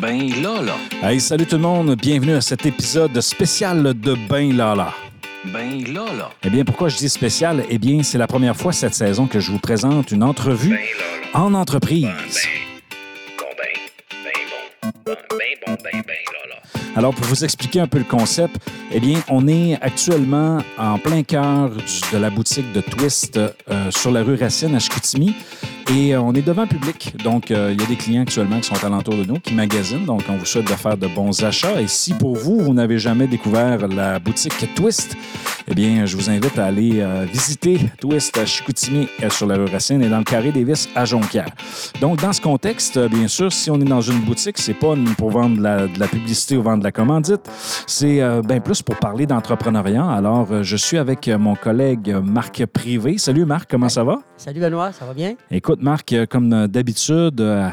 Ben Lala. Hey, salut tout le monde, bienvenue à cet épisode spécial de Ben Lala. Ben Lala. Eh bien, pourquoi je dis spécial? Eh bien, c'est la première fois cette saison que je vous présente une entrevue Ben Lala. en entreprise. Bon ben. Ben bon. Ben bon, ben ben Lala. Alors, pour vous expliquer un peu le concept, eh bien, on est actuellement en plein cœur de la boutique de Twist euh, sur la rue Racine à Chicoutimi. Et euh, on est devant public. Donc, euh, il y a des clients actuellement qui sont alentour de nous, qui magasinent. Donc, on vous souhaite de faire de bons achats. Et si pour vous, vous n'avez jamais découvert la boutique Twist, eh bien, je vous invite à aller euh, visiter Twist à Chicoutimi sur la rue Racine et dans le Carré des Vis à Jonquière. Donc, dans ce contexte, bien sûr, si on est dans une boutique, c'est pas pour vendre de la, de la publicité ou vendre de la commandite. C'est euh, bien plus pour parler d'entrepreneuriat. Alors, je suis avec mon collègue Marc Privé. Salut Marc, comment ça va? Salut Benoît, ça va bien? Écoute, Marc, euh, comme d'habitude, euh,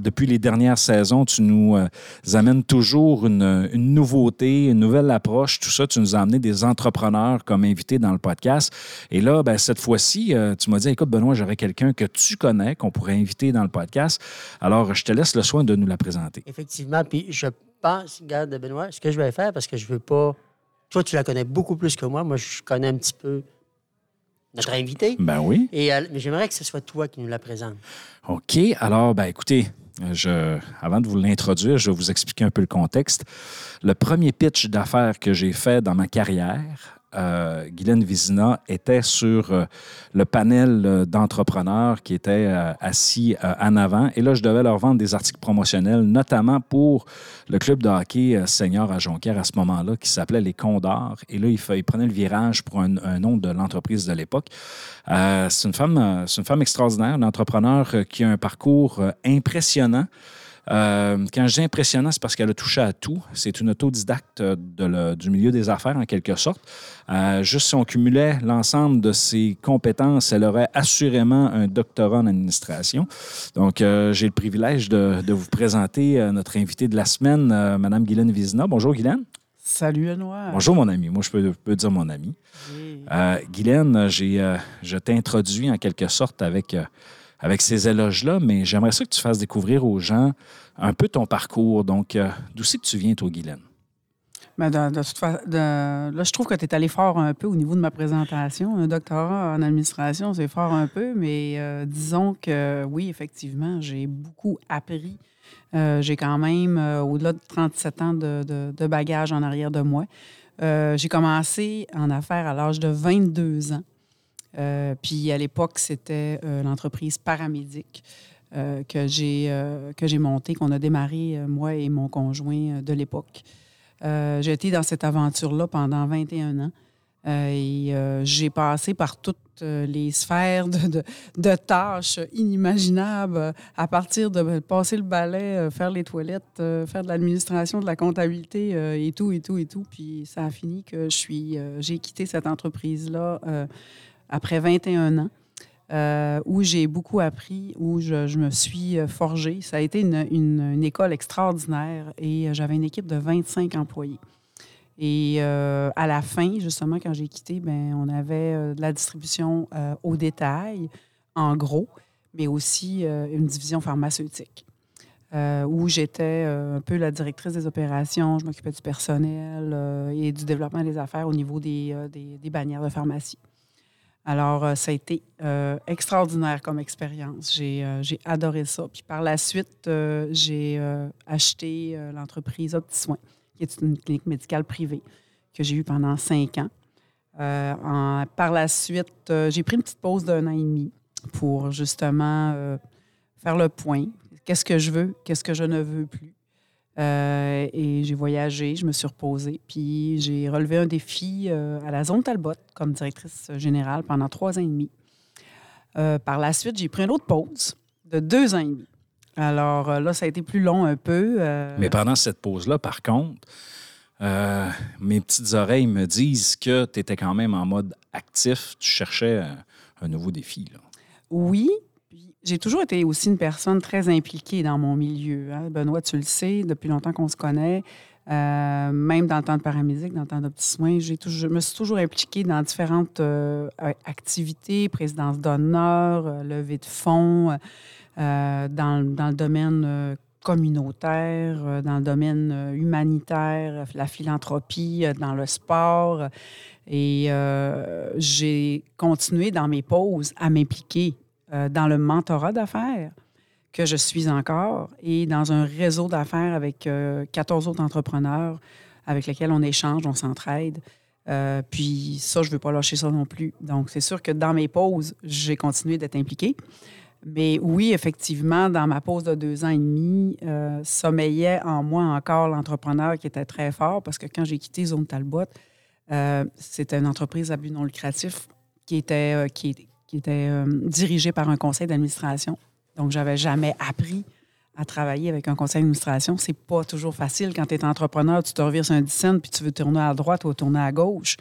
depuis les dernières saisons, tu nous euh, amènes toujours une, nouveauté, une nouvelle approche, tout ça. Tu nous as amené des entrepreneurs comme invités dans le podcast. Et là, ben, cette fois-ci, tu m'as dit, écoute, Benoît, j'aurais quelqu'un que tu connais, qu'on pourrait inviter dans le podcast. Alors, je te laisse le soin de nous la présenter. Effectivement, puis je pense, regarde Benoît, ce que je vais faire, parce que je veux pas... Toi, tu la connais beaucoup plus que moi. Moi, je connais un petit peu notre invité. Ben oui. Et, euh, mais j'aimerais que ce soit toi qui nous la présente. OK. Alors, ben écoutez, je, avant de vous l'introduire, je vais vous expliquer un peu le contexte. Le premier pitch d'affaires que j'ai fait dans ma carrière, euh, Guylaine Vizina était sur euh, le panel euh, d'entrepreneurs qui étaient assis en avant. Et là, je devais leur vendre des articles promotionnels, notamment pour le club de hockey senior à Jonquière à ce moment-là, qui s'appelait les Condors. Et là, il, prenait le virage pour un, nom de l'entreprise de l'époque. C'est une femme, c'est une femme extraordinaire, une entrepreneur qui a un parcours impressionnant. Euh, quand je dis impressionnant, c'est parce qu'elle a touché à tout. C'est une autodidacte euh, de le- du milieu des affaires, en quelque sorte. Euh, juste si on cumulait l'ensemble de ses compétences, elle aurait assurément un doctorat en administration. Donc, euh, j'ai le privilège de, de vous présenter notre invitée de la semaine, Mme Guylaine Vizina. Bonjour, Guylaine. Salut, Benoît. Bonjour, mon ami. Moi, je peux, peux dire mon ami. Oui. Guylaine, j'ai, je t'introduis en quelque sorte avec, avec ces éloges-là, mais j'aimerais ça que tu fasses découvrir aux gens un peu ton parcours. Donc, euh, d'où c'est que tu viens, toi, Guylaine? Mais de, de toute fa- de- là, je trouve que tu es allé fort un peu au niveau de ma présentation. Un doctorat en administration, c'est fort un peu, mais euh, disons que oui, effectivement, j'ai beaucoup appris. Euh, j'ai quand même au-delà de 37 ans de, bagages en arrière de moi. J'ai commencé en affaires à l'âge de 22 ans. Euh, puis à l'époque, c'était euh, l'entreprise paramédic euh, que j'ai j'ai montée, qu'on a démarré, moi et mon conjoint de l'époque. J'ai été dans cette aventure-là pendant 21 ans. Et j'ai passé par toutes les sphères de, de- tâches inimaginables, à partir de passer le balai, faire les toilettes, faire de l'administration, de la comptabilité et tout, et tout, et tout. Puis ça a fini que je suis, j'ai quitté cette entreprise-là après 21 ans. euh, où j'ai beaucoup appris, où je, me suis euh, forgée. Ça a été une, école extraordinaire et euh, j'avais une équipe de 25 employés. Et à la fin, justement, quand j'ai quitté, ben, on avait de la distribution au détail, en gros, mais aussi une division pharmaceutique, où j'étais un peu la directrice des opérations, je m'occupais du personnel et du développement des affaires au niveau des- des bannières de pharmacie. Alors, euh, ça a été euh, extraordinaire comme expérience. J'ai euh, j'ai adoré ça. Puis par la suite, j'ai acheté l'entreprise OptiSoin, qui est une clinique médicale privée que j'ai eue pendant cinq ans. Par la suite, j'ai pris une petite pause d'un an et demi pour justement faire le point. Qu'est-ce que je veux? Qu'est-ce que je ne veux plus? Euh, et j'ai voyagé, je me suis reposée, puis j'ai relevé un défi euh, à la zone Talbot comme directrice générale pendant trois ans et demi. Euh, par la suite, j'ai pris une autre pause de deux ans et demi. Alors là, ça a été plus long un peu. Mais pendant cette pause-là, par contre, mes petites oreilles me disent que tu étais quand même en mode actif. Tu cherchais un nouveau défi. Là. Oui. J'ai toujours été aussi une personne très impliquée dans mon milieu. hein. Benoît, tu le sais, depuis longtemps qu'on se connaît. Euh, même dans le temps de paramédic, dans le temps de petits soins, j'ai je me suis toujours impliquée dans différentes euh, activités, présidence d'honneur, euh, levée de fonds, euh, dans, dans le domaine communautaire, dans le domaine humanitaire, la philanthropie, dans le sport. Et j'ai continué dans mes pauses à m'impliquer euh, dans le mentorat d'affaires que je suis encore et dans un réseau d'affaires avec euh, 14 autres entrepreneurs avec lesquels on échange, on s'entraide. Euh, puis ça, je ne veux pas lâcher ça non plus. Donc, c'est sûr que dans mes pauses, j'ai continué d'être impliquée. Mais oui, effectivement, dans ma pause de deux ans et demi, euh, sommeillait en moi encore l'entrepreneur qui était très fort parce que quand j'ai quitté Zone Talbot, c'était une entreprise à but non lucratif qui était, qui était euh, dirigée par un conseil d'administration. Donc, j'avais jamais appris à travailler avec un conseil d'administration. C'est pas toujours facile quand tu es entrepreneur, tu te revires sur un 10 cents, puis tu veux tourner à droite ou tourner à gauche.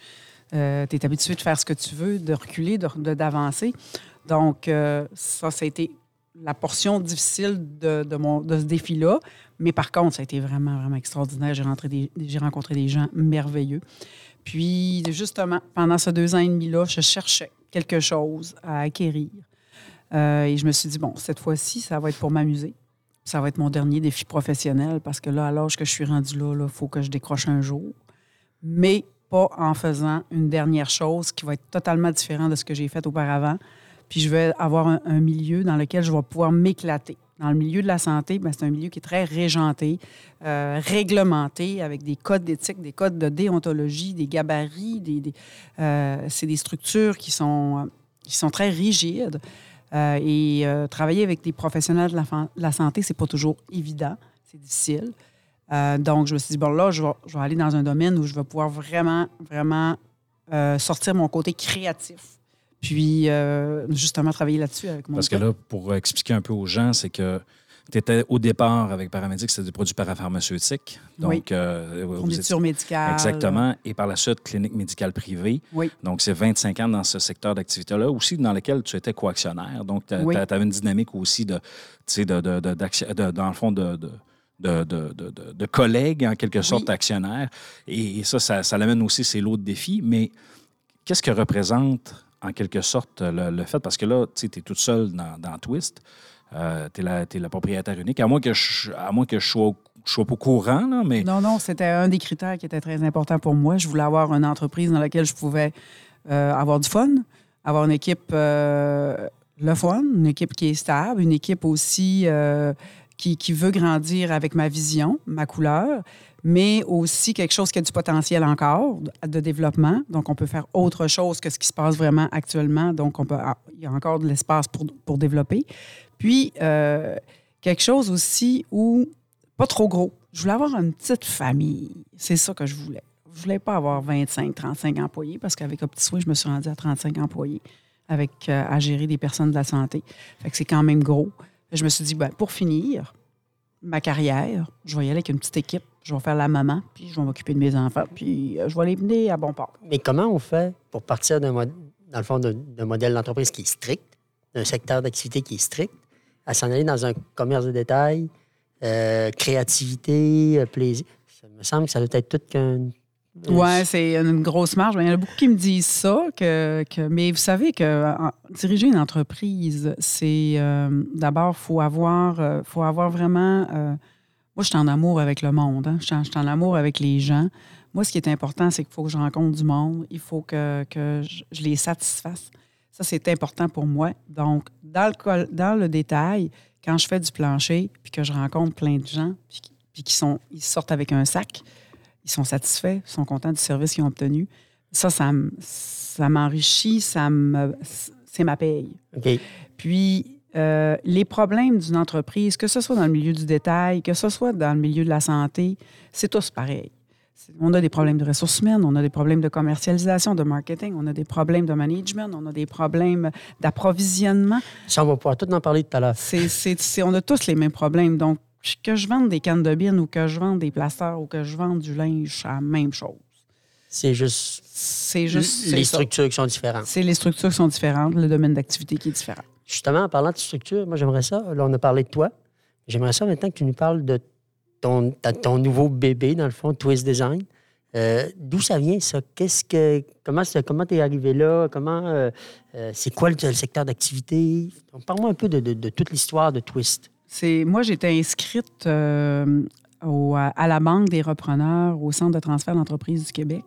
tu es habitué de faire ce que tu veux, de reculer, d'avancer. De, d'avancer. Donc, euh, ça, ça a été la portion difficile de, de, mon, de ce défi-là. Mais par contre, ça a été vraiment, vraiment extraordinaire. J'ai rencontré des gens merveilleux. Puis, justement, pendant ces deux ans et demi-là, je cherchais quelque chose à acquérir. Euh, et je me suis dit, bon, cette fois-ci, ça va être pour m'amuser. Ça va être mon dernier défi professionnel parce que là, à l'âge que je suis rendu là, il faut que je décroche un jour. Mais pas en faisant une dernière chose qui va être totalement différente de ce que j'ai fait auparavant. Puis je vais avoir un, un, milieu dans lequel je vais pouvoir m'éclater. Dans le milieu de la santé, ben, c'est un milieu qui est très régenté, euh, réglementé, avec des codes d'éthique, des codes de déontologie, des gabarits. Euh, c'est des structures qui sont, qui sont très rigides. Euh, et travailler avec des professionnels de la, de la santé, c'est pas toujours évident, c'est difficile. donc, je me suis dit, bon, là, je vais, aller dans un domaine où je vais pouvoir vraiment, vraiment sortir mon côté créatif puis, euh, justement, travailler là-dessus avec mon Parce que là, pour expliquer un peu aux gens, c'est que tu étais au départ avec Paramédic, c'était des produits parapharmaceutiques. Donc, oui. euh, médicale. Exactement. Et par la suite, clinique médicale privée. Oui. Donc, c'est 25 ans dans ce secteur d'activité-là, aussi dans lequel tu étais coactionnaire. Donc, tu oui. avais une dynamique aussi de, tu sais, de, de, de, dans le fond, de, de de, de, de, de, collègues, en quelque sorte, oui. actionnaires. Et, et ça, ça, ça l'amène aussi ses lots de défis. Mais qu'est-ce que représente en quelque sorte le, fait, parce que là, tu es toute seule dans, Twist, euh, tu es, la propriétaire unique, à moins que je, à moins que je sois pas au courant, là, mais... Non, non, c'était un des critères qui était très important pour moi. Je voulais avoir une entreprise dans laquelle je pouvais euh, avoir du fun, avoir une équipe euh, le fun, une équipe qui est stable, une équipe aussi euh, qui, qui veut grandir avec ma vision, ma couleur, mais aussi quelque chose qui a du potentiel encore de développement. Donc, on peut faire autre chose que ce qui se passe vraiment actuellement. Donc, on peut, il y a encore de l'espace pour, pour développer. Puis, euh, quelque chose aussi où, pas trop gros. Je voulais avoir une petite famille. C'est ça que je voulais. Je voulais pas avoir 25, 35 employés parce qu'avec OptiSway, je me suis rendue à 35 employés avec, euh, à gérer des personnes de la santé. Fait que c'est quand même gros. Je me suis dit, ben, pour finir ma carrière, je vais y aller avec une petite équipe je vais faire la maman, puis je vais m'occuper de mes enfants, puis je vais les mener à bon port. Mais comment on fait pour partir d'un dans le fond d'un modèle d'entreprise qui est strict, d'un secteur d'activité qui est strict, à s'en aller dans un commerce de détail, euh, créativité, plaisir? Ça me semble que ça doit être tout qu'un oui, c'est une grosse marge. Il y en a beaucoup qui me disent ça, que, que mais vous savez que en, diriger une entreprise, c'est euh, d'abord, il faut avoir, euh, faut avoir vraiment euh, moi, je suis en amour avec le monde. Hein? Je, suis en, amour avec les gens. Moi, ce qui est important, c'est qu'il faut que je rencontre du monde. Il faut que, que je, je, les satisfasse. Ça, c'est important pour moi. Donc, dans le, dans le détail, quand je fais du plancher, puis que je rencontre plein de gens, puis, puis qui sont, ils sortent avec un sac, ils sont satisfaits, ils sont contents du service qu'ils ont obtenu. Ça, ça, ça m'enrichit, ça me, c'est ma paye. Okay. Puis, euh, les problèmes d'une entreprise, que ce soit dans le milieu du détail, que ce soit dans le milieu de la santé, c'est tous pareil. On a des problèmes de ressources humaines, on a des problèmes de commercialisation, de marketing, on a des problèmes de management, on a des problèmes d'approvisionnement. Ça, on va pouvoir tout en parler tout à l'heure. on a tous les mêmes problèmes. Donc, que je vende des cannes de bine ou que je vende des plasteurs ou que je vende du linge, c'est la même chose. C'est juste. C'est juste. Les structures qui sont différentes. C'est les structures qui sont différentes, le domaine d'activité qui est différent. Justement, en parlant de structure, moi, j'aimerais ça. Là, on a parlé de toi. J'aimerais ça maintenant que tu nous parles de ton, ton nouveau bébé, dans le fond, Twist Design. Euh, D'où ça vient, ça? Qu'est-ce que. Comment comment es arrivé là? Comment. Euh, euh, c'est quoi le, secteur d'activité? Parle-moi un peu de, de, de toute l'histoire de Twist. Moi, j'étais inscrite au- à, la Banque des repreneurs au Centre de transfert d'entreprise du Québec.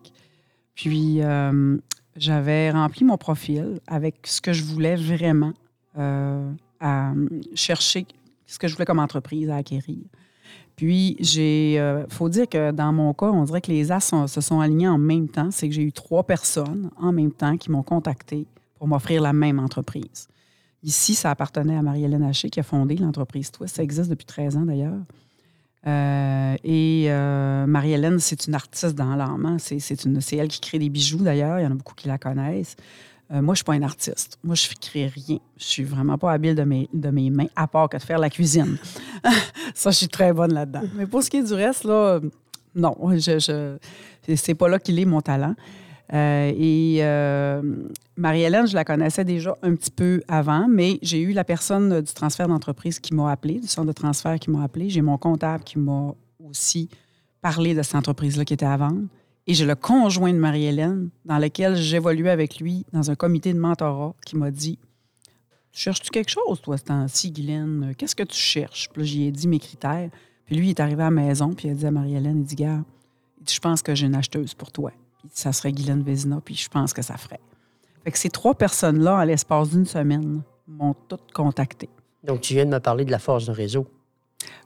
Puis, j'avais rempli mon profil avec ce que je voulais vraiment à chercher, ce que je voulais comme entreprise à acquérir. Puis, j'ai. Il faut dire que dans mon cas, on dirait que les as se sont alignés en même temps. C'est que j'ai eu trois personnes en même temps qui m'ont contacté pour m'offrir la même entreprise. Ici, ça appartenait à Marie-Hélène Haché qui a fondé l'entreprise Twist. Ça existe depuis 13 ans d'ailleurs. Euh, et euh, Marie-Hélène, c'est une artiste dans l'âme. hein. C'est elle qui crée des bijoux d'ailleurs. Il y en a beaucoup qui la connaissent. Euh, moi, je suis pas une artiste. Moi, je ne crée rien. Je suis vraiment pas habile de mes, de mes mains, à part que de faire la cuisine. Ça, je suis très bonne là-dedans. Mais pour ce qui est du reste, là, non, je, je, c'est pas là qu'il est mon talent. Euh, et euh, Marie-Hélène, je la connaissais déjà un petit peu avant, mais j'ai eu la personne du transfert d'entreprise qui m'a appelé, du centre de transfert qui m'a appelé. J'ai mon comptable qui m'a aussi parlé de cette entreprise-là qui était à vendre. Et j'ai le conjoint de Marie-Hélène, dans lequel j'évoluais avec lui dans un comité de mentorat, qui m'a dit Cherches-tu quelque chose, toi, ce temps-ci, Guylaine? Qu'est-ce que tu cherches Puis j'y ai dit mes critères. Puis lui, il est arrivé à la maison, puis il a dit à Marie-Hélène Il dit Gars, je pense que j'ai une acheteuse pour toi. Puis ça serait Guylaine Vézina, puis je pense que ça ferait. Fait que ces trois personnes-là, à l'espace d'une semaine, m'ont toutes contacté. Donc, tu viens de me parler de la force de réseau.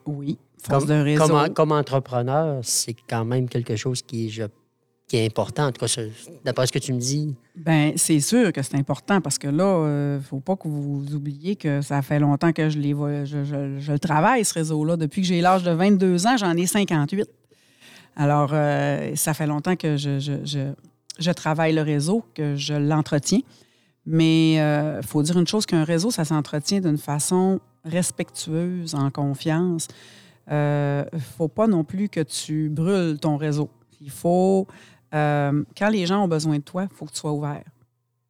Oui, force de réseau. comme, comme entrepreneur, c'est quand même quelque chose qui je- qui est important. En tout cas, d'après ce que tu me dis, Ben, c'est sûr que c'est important parce que là, il ne faut pas que vous oubliez que ça fait longtemps que je, les travaille, ce réseau-là. Depuis que j'ai l'âge de 22 ans, j'en ai 58. Alors, euh, ça fait longtemps que je, je- travaille le réseau, que je l'entretiens. Mais il faut dire une chose, qu'un réseau, ça s'entretient d'une façon respectueuse, en confiance. Il ne faut pas non plus que tu brûles ton réseau. Il faut, euh, quand les gens ont besoin de toi, il faut que tu sois ouvert.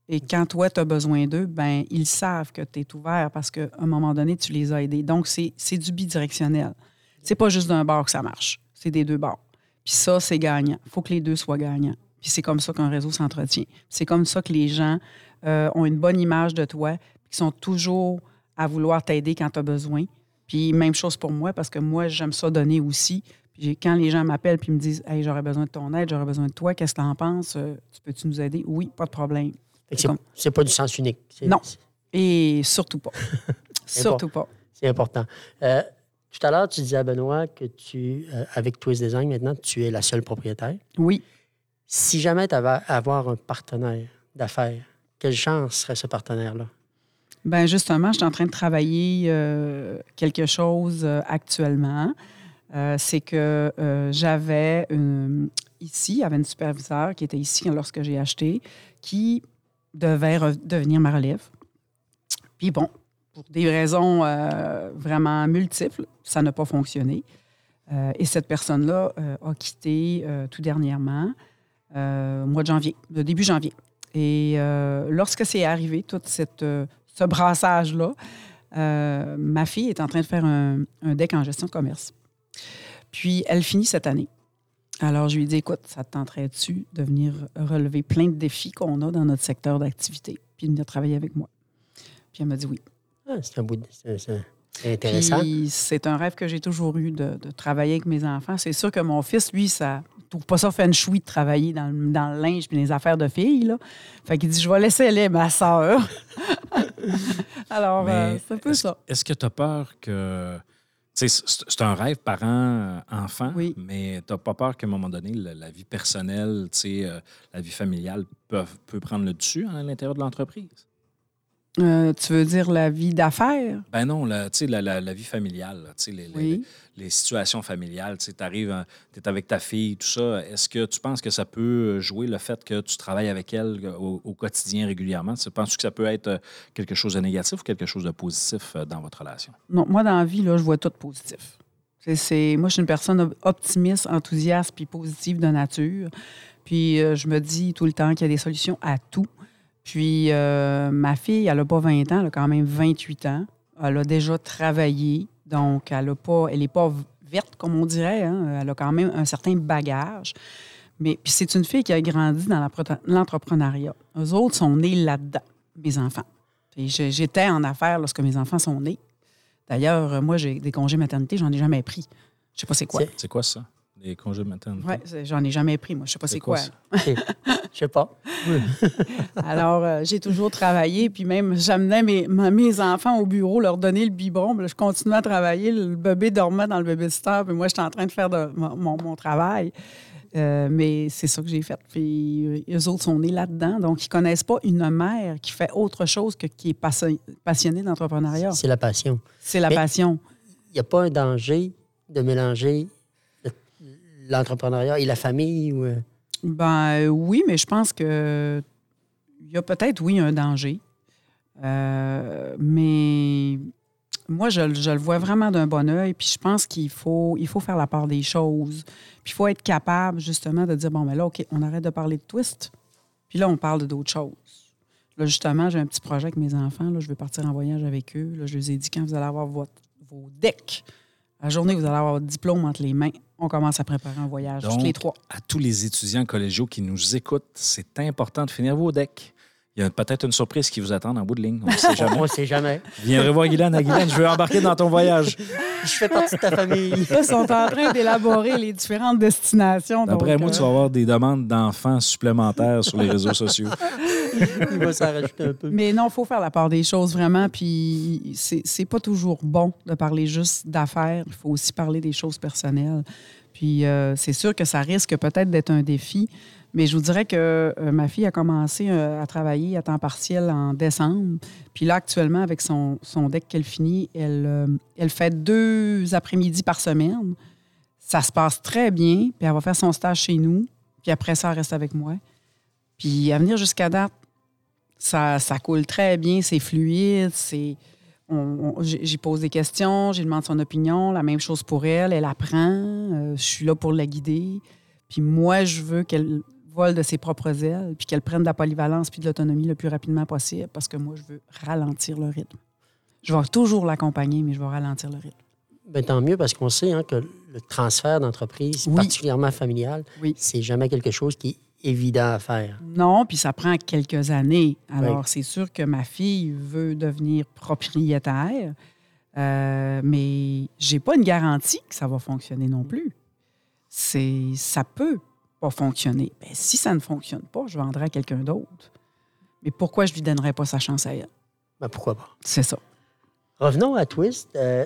Et quand toi, tu as besoin d'eux, ben ils savent que tu es ouvert parce qu'à un moment donné, tu les as aidés. Donc, c'est du bidirectionnel. C'est pas juste d'un bord que ça marche. C'est des deux bords. Puis ça, c'est gagnant. Il faut que les deux soient gagnants. Puis c'est comme ça qu'un réseau s'entretient. C'est comme ça que les gens euh, ont une bonne image de toi, qui sont toujours à vouloir t'aider quand tu as besoin. Puis même chose pour moi, parce que moi, j'aime ça donner aussi. Puis quand les gens m'appellent puis me disent Hey, j'aurais besoin de ton aide, j'aurais besoin de toi, qu'est-ce que tu en penses? Euh, Tu peux-tu nous aider? Oui, pas de problème. c'est- Comme- pas du sens unique. Non. Et surtout pas. surtout pas. C'est important. Euh, tout à l'heure, tu disais à Benoît que tu, euh, avec Twist Design, maintenant, tu es la seule propriétaire. Oui. Si jamais tu avais à avoir un partenaire d'affaires, quelle chance serait ce partenaire-là? Ben justement, je suis en train de travailler euh, quelque chose actuellement. Euh, c'est que euh, j'avais une- ici, avait une superviseure qui était ici lorsque j'ai acheté, qui devait devenir ma relève. Puis bon, pour des raisons euh, vraiment multiples, ça n'a pas fonctionné. Euh, et cette personne-là euh, a quitté euh, tout dernièrement, euh, au mois de janvier, le début janvier. Et euh, lorsque c'est arrivé, tout cette, euh, ce brassage-là, euh, ma fille est en train de faire un, un deck en gestion de commerce. Puis, elle finit cette année. Alors, je lui ai dit, écoute, ça te tenterait-tu de venir relever plein de défis qu'on a dans notre secteur d'activité, puis de venir travailler avec moi? Puis, elle m'a dit oui. Ah, c'est un bout de- c'est- intéressant. Puis, c'est un rêve que j'ai toujours eu de, de travailler avec mes enfants. C'est sûr que mon fils, lui, ça trouve pas ça fait une chouille de travailler dans, le- dans le linge puis les affaires de filles. Là. Fait qu'il dit, je vais laisser aller ma sœur. Alors, Mais euh, c'est un peu est-ce- ça. Est-ce que tu as peur que. C'est un rêve parent-enfant, Oui. mais tu n'as pas peur qu'à un moment donné, la, la vie personnelle, euh, la vie familiale peut, peut prendre le dessus à l'intérieur de l'entreprise? Euh, tu veux dire la vie d'affaires? Ben non, la, tu sais, la, la- la vie familiale, là, les, les- situations familiales. Tu arrives, tu es avec ta fille, tout ça. Est-ce que tu penses que ça peut jouer le fait que tu travailles avec elle euh, au, au quotidien régulièrement? Tu penses que ça peut être euh, quelque chose de négatif ou quelque chose de positif dans votre relation? Non, moi, dans la vie, là, je vois tout positif. C'est, moi, je suis une personne op- optimiste, enthousiaste puis positive de nature. Puis, euh, je me dis tout le temps qu'il y a des solutions à tout. Puis, euh, ma fille, elle n'a pas 20 ans, elle a quand même 28 ans. Elle a déjà travaillé, donc elle n'est pas, elle est pas verte, comme on dirait. hein. Elle a quand même un certain bagage. Mais puis c'est une fille qui a grandi dans l'entrepreneuriat. Eux autres sont nés là-dedans, mes enfants. J'étais en affaires lorsque mes enfants sont nés. D'ailleurs, moi, j'ai des congés maternité, j'en ai jamais pris. Je sais pas c'est quoi. C'est quoi ça? Les congés de maternité? Ouais, c'est- j'en ai jamais pris, moi. Je sais pas C'est quoi quoi. ça? Je sais pas. Alors, euh, j'ai toujours travaillé, puis même, j'amenais mes, mes enfants au bureau, leur donner le biberon, puis là, je continuais à travailler. Le bébé dormait dans le bébé star, puis moi, j'étais en train de faire de- mon, mon- mon travail. Euh, mais c'est ça que j'ai fait. Puis eux autres sont nés là-dedans, donc ils connaissent pas une mère qui fait autre chose que qui est passionnée d'entrepreneuriat. C'est la passion. C'est la Mais- passion. Il n'y a pas un danger de mélanger l'entrepreneuriat et la famille ou. euh, Ben euh, oui, mais je pense que il y a peut-être, oui, un danger. Euh, mais moi, je, je le vois vraiment d'un bon œil. Puis je pense qu'il faut, il faut faire la part des choses. Puis il faut être capable, justement, de dire bon, mais là, OK, on arrête de parler de twist. Puis là, on parle d'autres choses. Là, justement, j'ai un petit projet avec mes enfants. Là, je veux partir en voyage avec eux. Là, je les ai dit quand vous allez avoir votre, vos decks, la journée vous allez avoir votre diplôme entre les mains, on commence à préparer un voyage, tous les trois. À tous les étudiants collégiaux qui nous écoutent, c'est important de finir vos decks. Il y a peut-être une surprise qui vous attend en bout de ligne. On ne sait jamais. On ne sait jamais. Viendrez voir Guylaine. À Guylaine, je veux embarquer dans ton voyage. Je fais partie de ta famille. Ils sont en train d'élaborer les différentes destinations. D'après donc, moi, euh, tu vas avoir des demandes d'enfants supplémentaires sur les réseaux sociaux. Il va s'en rajouter un peu. Mais non, il faut faire la part des choses vraiment. Puis c'est c'est pas toujours bon de parler juste d'affaires. Il faut aussi parler des choses personnelles. Puis euh, c'est sûr que ça risque peut-être d'être un défi. Mais je vous dirais que euh, ma fille a commencé euh, à travailler à temps partiel en décembre. Puis là, actuellement, avec son, son deck qu'elle finit, elle, euh, elle fait deux après-midi par semaine. Ça se passe très bien. Puis elle va faire son stage chez nous. Puis après ça, elle reste avec moi. Puis à venir jusqu'à date, ça, ça coule très bien, c'est fluide, c'est. j'y pose des questions, j'ai demandé son opinion, la même chose pour elle, elle apprend, je suis là pour la guider. Puis moi, je veux qu'elle vole de ses propres ailes, puis qu'elle prenne de la polyvalence puis de l'autonomie le plus rapidement possible, parce que moi, je veux ralentir le rythme. Je vais toujours l'accompagner, mais je vais ralentir le rythme. Ben, tant mieux parce qu'on sait hein, que le transfert d'entreprise, Oui. particulièrement familial, Oui. c'est jamais quelque chose qui est évident à faire. Non, puis ça prend quelques années. Alors, Oui. c'est sûr que ma fille veut devenir propriétaire, euh, mais j'ai pas une garantie que ça va fonctionner non plus. C'est, ça peut pas fonctionner. Ben, si ça ne fonctionne pas, je vendrai à quelqu'un d'autre. Mais pourquoi je lui donnerais pas sa chance à elle? Ben, pourquoi pas? C'est ça. Revenons à Twist. Euh,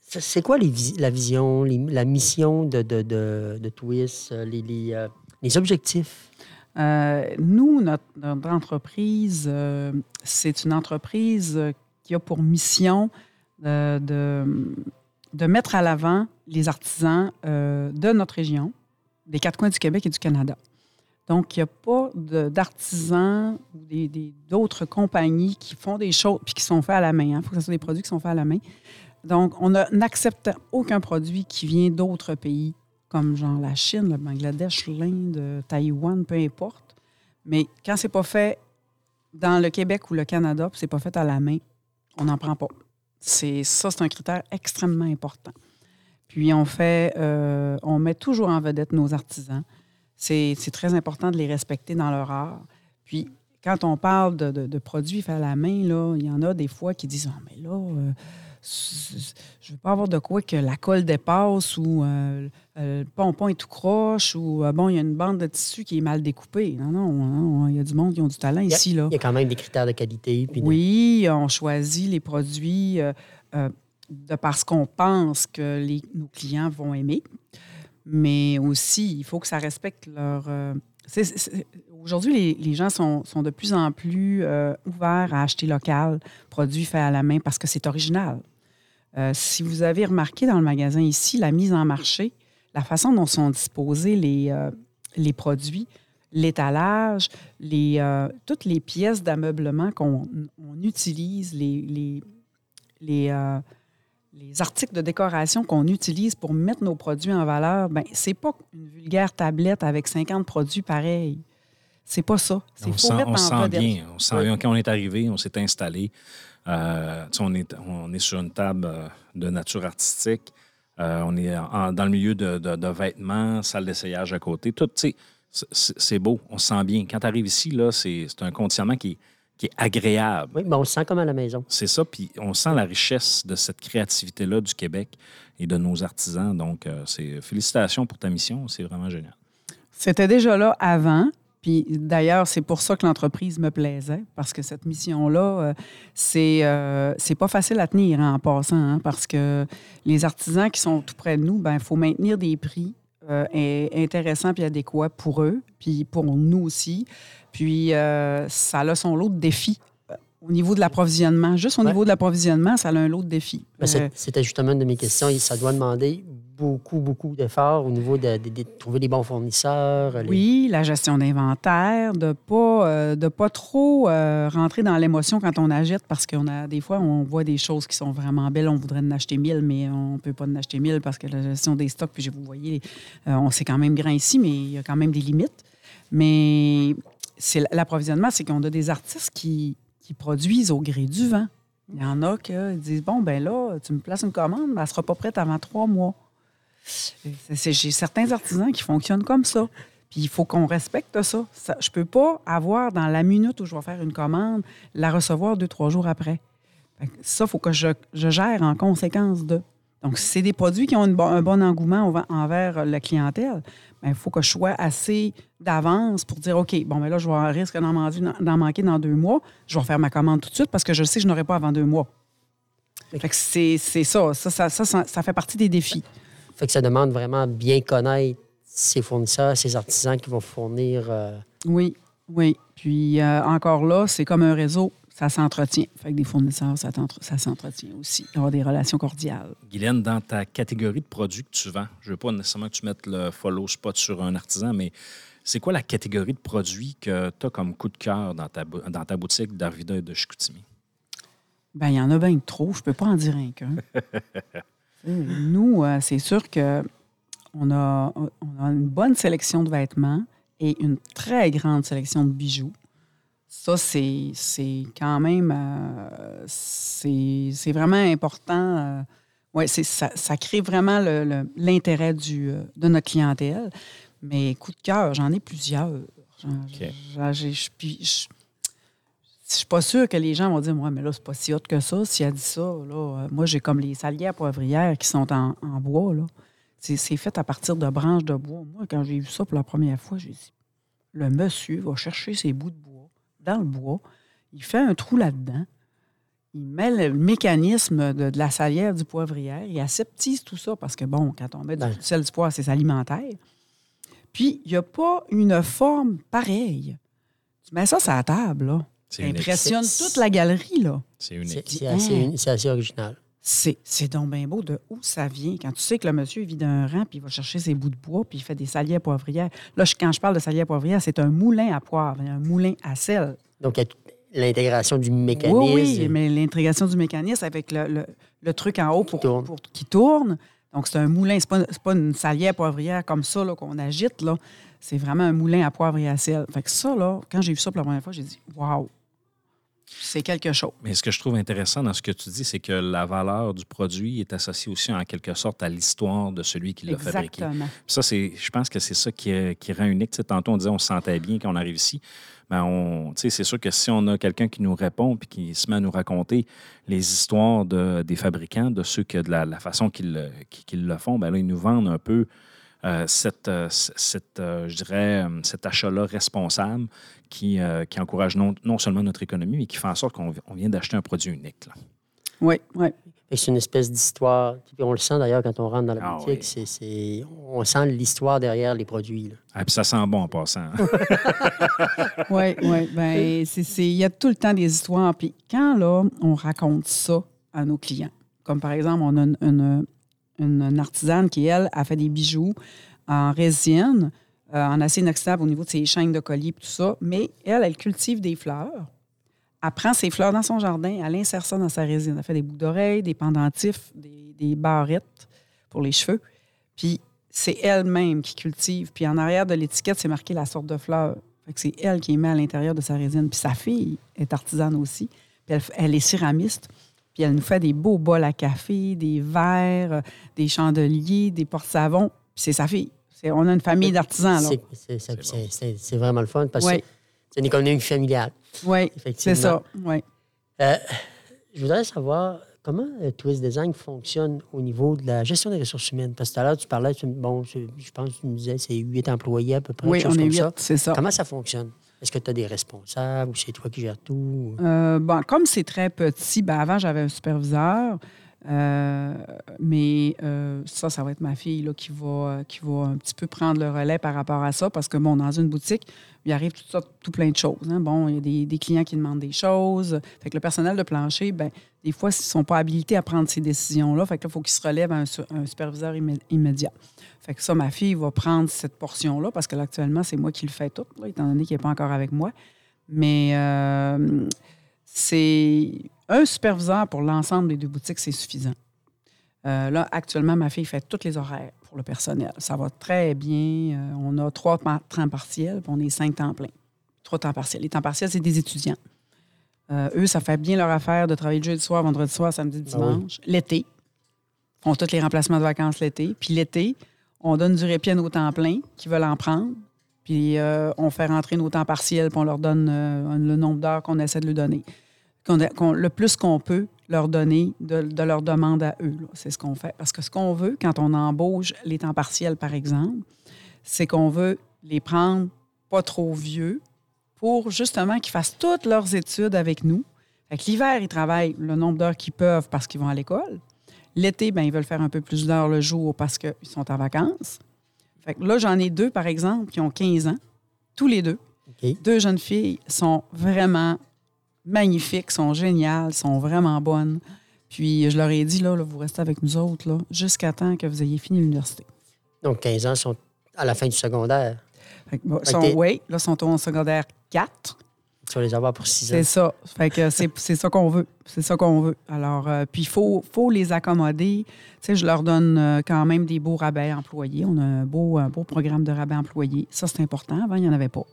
c'est quoi les vis- la vision, les- la mission de, de, de, de Twist, euh, les, les, euh, les objectifs? Euh, nous, notre, notre entreprise, c'est une entreprise qui a pour mission de, de, mettre à l'avant les artisans de notre région, des quatre coins du Québec et du Canada. Donc, il n'y a pas d'artisans ou d'autres compagnies qui font des choses puis qui sont faits à la main. Il faut que ce soit des produits qui sont faits à la main. Donc, on n'accepte aucun produit qui vient d'autres pays comme genre la Chine, le Bangladesh, l'Inde, Taïwan, peu importe. Mais quand c'est pas fait dans le Québec ou le Canada, puis c'est pas fait à la main, on n'en prend pas. Ça, c'est un critère extrêmement important. Puis on fait, euh, on met toujours en vedette nos artisans. C'est très important de les respecter dans leur art. Puis quand on parle de, de- de produits faits à la main, là, il y en a des fois qui disent Ah, mais là, euh, je veux pas avoir de quoi que la colle dépasse ou euh, le pompon est tout croche ou euh, bon, il y a une bande de tissu qui est mal découpée. Non, non, il y a du monde qui ont du talent a- ici. Là. Il y a quand même des critères de qualité. puis de- Oui, on choisit les produits euh, de parce qu'on pense que nos clients vont aimer, mais aussi, il faut que ça respecte leur... euh, Aujourd'hui, les, gens sont, sont de plus en plus euh, ouverts à acheter local, produits faits à la main, parce que c'est original. Euh, si vous avez remarqué dans le magasin ici, la mise en marché, la façon dont sont disposés les, les produits, l'étalage, toutes les pièces d'ameublement qu'on on utilise, les, les, les, les articles de décoration qu'on utilise pour mettre nos produits en valeur, ben c'est pas une vulgaire tablette avec 50 produits pareils. C'est pas ça. C'est On sent, mettre on en sent bien. On sent bien. Quand on est arrivé, on s'est installé. Euh, on, est, on est sur une table euh, de nature artistique. Euh, on est en- dans le milieu de, de- de vêtements, salle d'essayage à côté. Tout, c'est- beau. On se sent bien. Quand tu arrives ici, là, c'est un conditionnement qui, qui est agréable. Oui, mais on se sent comme à la maison. C'est ça, puis on sent la richesse de cette créativité-là du Québec et de nos artisans. Donc, euh, c'est félicitations pour ta mission, c'est vraiment génial. C'était déjà là avant. Puis d'ailleurs, c'est pour ça que l'entreprise me plaisait, parce que cette mission-là, euh, c'est euh, c'est pas facile à tenir hein, en passant, hein, parce que les artisans qui sont tout près de nous, ben il faut maintenir des prix euh, in- intéressants puis adéquats pour eux, puis pour nous aussi. Puis euh, ça a son lot de défis euh, au niveau de l'approvisionnement. Juste au Ouais. niveau de l'approvisionnement, ça a un lot de défis. C'est- Euh, C'était justement une de mes questions. Ça doit demander beaucoup, beaucoup d'efforts au niveau de, de- de trouver les bons fournisseurs. les- Oui, la gestion d'inventaire, de pas euh, de pas trop euh, rentrer dans l'émotion quand on achète parce qu'on a des fois on voit des choses qui sont vraiment belles, on voudrait en acheter 1000 mais on peut pas en acheter 1000 parce que la gestion des stocks puis je vous voyez on c'est quand même grand ici mais il y a quand même des limites. Mais c'est l'approvisionnement, c'est qu'on a des artistes qui, qui produisent au gré du vent. Il y en a qui disent Bon, ben là, tu me places une commande, elle ne sera pas prête avant trois mois. J'ai certains artisans qui fonctionnent comme ça. Puis il faut qu'on respecte ça. je ne peux pas avoir dans la minute où je vais faire une commande, la recevoir deux, trois jours après. Ça, il faut que je, je gère en conséquence de. Donc, c'est des produits qui ont une un bon engouement env- envers la clientèle, il faut que je sois assez d'avance pour dire OK, bon, mais là, je vais risque d'en man- d'en manquer dans deux mois. Je vais faire ma commande tout de suite parce que je sais que je n'aurai pas avant deux mois. Fait que c'est c'est ça. Ça, ça, ça, ça- ça fait partie des défis. Fait que ça demande vraiment bien connaître ses fournisseurs, ses artisans qui vont fournir. euh, Oui, oui. Puis euh, encore là, c'est comme un réseau, ça s'entretient. Fait que des fournisseurs, ça, s'entretient aussi. Avoir des relations cordiales. Guylaine, dans ta catégorie de produits que tu vends, je ne veux pas nécessairement que tu mettes le follow spot sur un artisan, mais c'est quoi la catégorie de produits que tu as comme coup de cœur dans ta, dans ta boutique d'Arvida et de Chicoutimi? Ben, il y en a bien trop. Je peux pas en dire un qu'un. Nous, euh, c'est sûr que on a, on a une bonne sélection de vêtements et une très grande sélection de bijoux. Ça, c'est c'est quand même... euh, c'est c'est vraiment important. euh, ouais, c'est- ça, ça crée vraiment le- le- l'intérêt du, euh, de notre clientèle. Mais coup de cœur, j'en ai plusieurs. Je- je suis pas sûre que les gens vont dire, moi, mais là, c'est pas si hot que ça. Si elle dit ça, là, moi, j'ai comme les salières poivrières qui sont en, en bois, là. C'est c'est fait à partir de branches de bois. Moi, quand j'ai vu ça pour la première fois, j'ai dit, le monsieur va chercher ses bouts de bois dans le bois, il fait un trou là-dedans, il met le mécanisme de, de la salière du poivrière, il aseptise tout ça parce que, bon, quand on met du sel du poivre, c'est alimentaire. Puis, il n'y a pas une forme pareille. Tu mets ça sur la table, là. Ça impressionne toute la galerie, là. C'est unique. c'est assez, Hein? assez original. C'est, c'est donc bien beau de où ça vient. Quand tu sais que le monsieur vit d'un rang, puis il va chercher ses bouts de bois, puis il fait des salières poivrières. Là, je- quand je parle de salières poivrières, c'est un moulin à poivre, un moulin à sel. Donc, il y a l'intégration du mécanisme. Oui, oui, mais l'intégration du mécanisme avec le, le- le truc en haut pour, tourne. pour- qui tourne. Donc, c'est un moulin. C'est pas, c'est pas une salière poivrière comme ça là, qu'on agite. Là. C'est vraiment un moulin à poivre et à sel. Fait que ça, là, quand j'ai vu ça pour la première fois, j'ai dit Waouh, c'est quelque chose. Mais ce que je trouve intéressant dans ce que tu dis, c'est que la valeur du produit est associée aussi en quelque sorte à l'histoire de celui qui l'a fabriqué. Exactement. Puis Ça, c'est, je pense que c'est ça qui, qui rend unique. Tu sais, tantôt, on disait on se sentait bien quand on arrive ici. Mais on, c'est sûr que si on a quelqu'un qui nous répond puis qui se met à nous raconter les histoires de, des fabricants, de ceux que de la, la façon qu'ils, le- qu'ils- qu'ils le font, ben là, ils nous vendent un peu cette, euh, cette, euh, je dirais, euh, cet achat-là responsable qui, euh, qui encourage non, non seulement notre économie, mais qui fait en sorte qu'on on vient d'acheter un produit unique. là. Oui, oui. C'est une espèce d'histoire. On le sent d'ailleurs quand on rentre dans la Ah boutique. oui. c'est- c'est- on sent l'histoire derrière les produits. là. Ah, puis ça sent bon en passant. hein. Oui, oui. Ben, c'est- c'est- il y a tout le temps des histoires. Puis quand, là, on raconte ça à nos clients, comme par exemple, on a une, une- une- artisane qui, elle, a fait des bijoux en résine, euh, en acier inoxydable au niveau de ses chaînes de collier et tout ça, mais elle, elle cultive des fleurs. Elle prend ses fleurs dans son jardin, elle insère ça dans sa résine. Elle fait des boucles d'oreilles, des pendentifs, des, des barrettes pour les cheveux. Puis c'est elle-même qui cultive. Puis en arrière de l'étiquette, c'est marqué la sorte de fleur. C'est elle qui met à l'intérieur de sa résine. Puis sa fille est artisane aussi. Elle est céramiste. Puis elle nous fait des beaux bols à café, des verres, euh, des chandeliers, des porte-savons. C'est sa fille. C'est- on a une famille d'artisans, là. C'est- vraiment le fun parce Oui. que C'est une économie familiale, Oui, effectivement. c'est ça. Oui. Euh, je voudrais savoir comment Twist Design fonctionne au niveau de la gestion des ressources humaines. Parce que tout à l'heure, tu parlais, tu- bon, je, je pense que tu me disais c'est huit employés à peu près, Oui, quelque chose on est huit, c'est ça. Comment ça fonctionne? Est-ce que tu as des responsables ou c'est toi qui gères tout? Euh, bon, comme c'est très petit, ben avant, j'avais un superviseur. Euh, mais euh, ça, ça va être ma fille là, qui, va, qui va un petit peu prendre le relais par rapport à ça. Parce que, bon, dans une boutique, il arrive tout, ça, tout plein de choses. hein. Bon, il y a des, clients qui demandent des choses. Fait que le personnel de plancher, ben, des fois, ils ne sont pas habilités à prendre ces décisions-là. Fait que là, il faut qu'ils se relèvent à un, su- un superviseur immé- immédiat. Fait que ça, ma fille va prendre cette portion-là parce que là, actuellement, c'est moi qui le fais tout, étant donné qu'il n'est pas encore avec moi. Mais euh, c'est un superviseur pour l'ensemble des deux boutiques, c'est suffisant. Euh, là, actuellement, ma fille fait tous les horaires pour le personnel. Ça va très bien. Euh, on a trois temps partiels, puis on est cinq temps pleins. Trois temps partiels. Les temps partiels, c'est des étudiants. Euh, eux, ça fait bien leur affaire de travailler le jeudi soir, vendredi soir, samedi, Ah oui. dimanche. L'été, ils font tous les remplacements de vacances l'été. Puis l'été, on donne du répit à nos temps pleins qui veulent en prendre. Puis on fait rentrer nos temps partiels, puis on leur donne le nombre d'heures qu'on essaie de leur donner. Qu'on a- qu'on- le plus qu'on peut leur donner de, de leur demande à eux. là. C'est ce qu'on fait. Parce que ce qu'on veut, quand on embauche les temps partiels, par exemple, c'est qu'on veut les prendre pas trop vieux pour justement qu'ils fassent toutes leurs études avec nous. Fait que l'hiver, ils travaillent le nombre d'heures qu'ils peuvent parce qu'ils vont à l'école. L'été, ben, ils veulent faire un peu plus d'heures le jour parce qu'ils sont en vacances. Fait que là, j'en ai deux, par exemple, qui ont 15 ans, tous les deux. Deux jeunes filles sont vraiment magnifiques, sont géniales, sont vraiment bonnes. Puis je leur ai dit, là, là, vous restez avec nous autres là, jusqu'à temps que vous ayez fini l'université. Donc, 15 ans sont à la fin du secondaire. Fait que, bon, Fait que sont, t'es- oui, là, sont au secondaire 4. Tu vas les avoir pour 6 ans. C'est ça. Fait que c'est c'est ça qu'on veut. C'est ça qu'on veut. Alors, euh, puis il faut, faut les accommoder. Tu sais, je leur donne euh, quand même des beaux rabais employés. On a un beau, un beau programme de rabais employés. Ça, c'est important. Avant, il n'y en avait pas.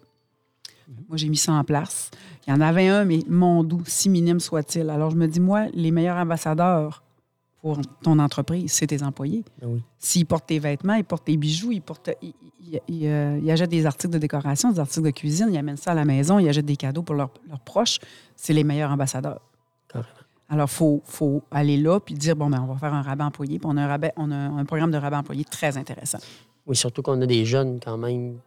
Moi, j'ai mis ça en place. Il y en avait un, mais mon doux, si minime soit-il. Alors, je me dis, moi, les meilleurs ambassadeurs pour ton entreprise, c'est tes employés. Ben oui. S'ils portent tes vêtements, ils portent tes bijoux, ils, portent, ils, ils- ils, euh, ils achètent des articles de décoration, des articles de cuisine, ils amènent ça à la maison, ils achètent des cadeaux pour leurs, leurs proches. C'est les meilleurs ambassadeurs. Carrément. Alors, il faut, faut aller là puis dire, bon, ben, on va faire un rabais employé. Puis on a un, rabais, on a un programme de rabais employé très intéressant. Oui, surtout qu'on a des jeunes quand même.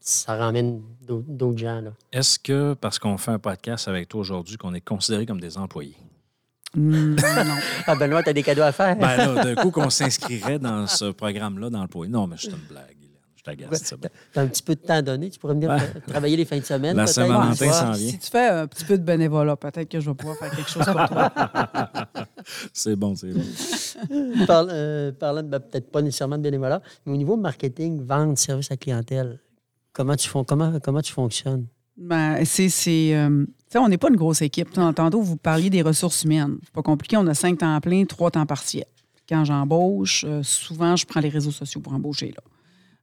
Ça ramène d'autres gens. Là. Est-ce que, parce qu'on fait un podcast avec toi aujourd'hui, qu'on est considérés comme des employés? Hmm, non. Ah, Benoît, tu as des cadeaux à faire? Ben là, d'un coup, qu'on s'inscrirait dans ce programme-là d'employés. Non, mais c'est une blague. Je c'est bon. Tu as un petit peu de temps à donner. Tu pourrais venir Ouais. travailler les fins de semaine. La Saint-Valentin s'en vient. Si tu fais un petit peu de bénévolat, peut-être que je vais pouvoir faire quelque chose pour toi. C'est bon, c'est bon. Parle- euh, parlant de, ben, peut-être pas nécessairement de bénévolat, mais au niveau marketing, vente, service à clientèle, comment tu, comment, comment tu fonctionnes? Ben, c'est. euh, on n'est pas une grosse équipe. Tant- Tantôt, vous parliez des ressources humaines. C'est pas compliqué. On a cinq temps pleins, trois temps partiels. Quand j'embauche, euh, souvent, je prends les réseaux sociaux pour embaucher. Là.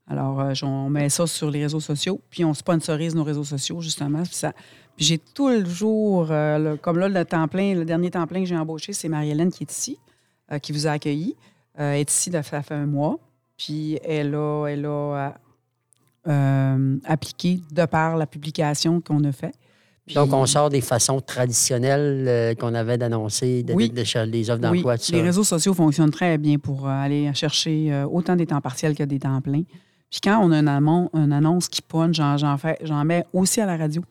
Alors, euh, on met ça sur les réseaux sociaux, puis on sponsorise nos réseaux sociaux, justement. Puis, j'ai toujours, le- comme là, le temps plein, le dernier temps plein que j'ai embauché, c'est Marie-Hélène qui est ici, qui vous a accueilli. Elle est ici, ça fait un mois. Puis elle a, elle a euh, de par la publication qu'on a faite. Donc, on sort des façons traditionnelles euh, qu'on avait d'annoncer de, Oui. des offres Oui, d'emploi, ça. les réseaux sociaux fonctionnent très bien pour euh, aller chercher euh, autant des temps partiels que des temps pleins. Puis quand on a une, annonce qui pogne, j'en, j'en fais, j'en mets aussi à la radio.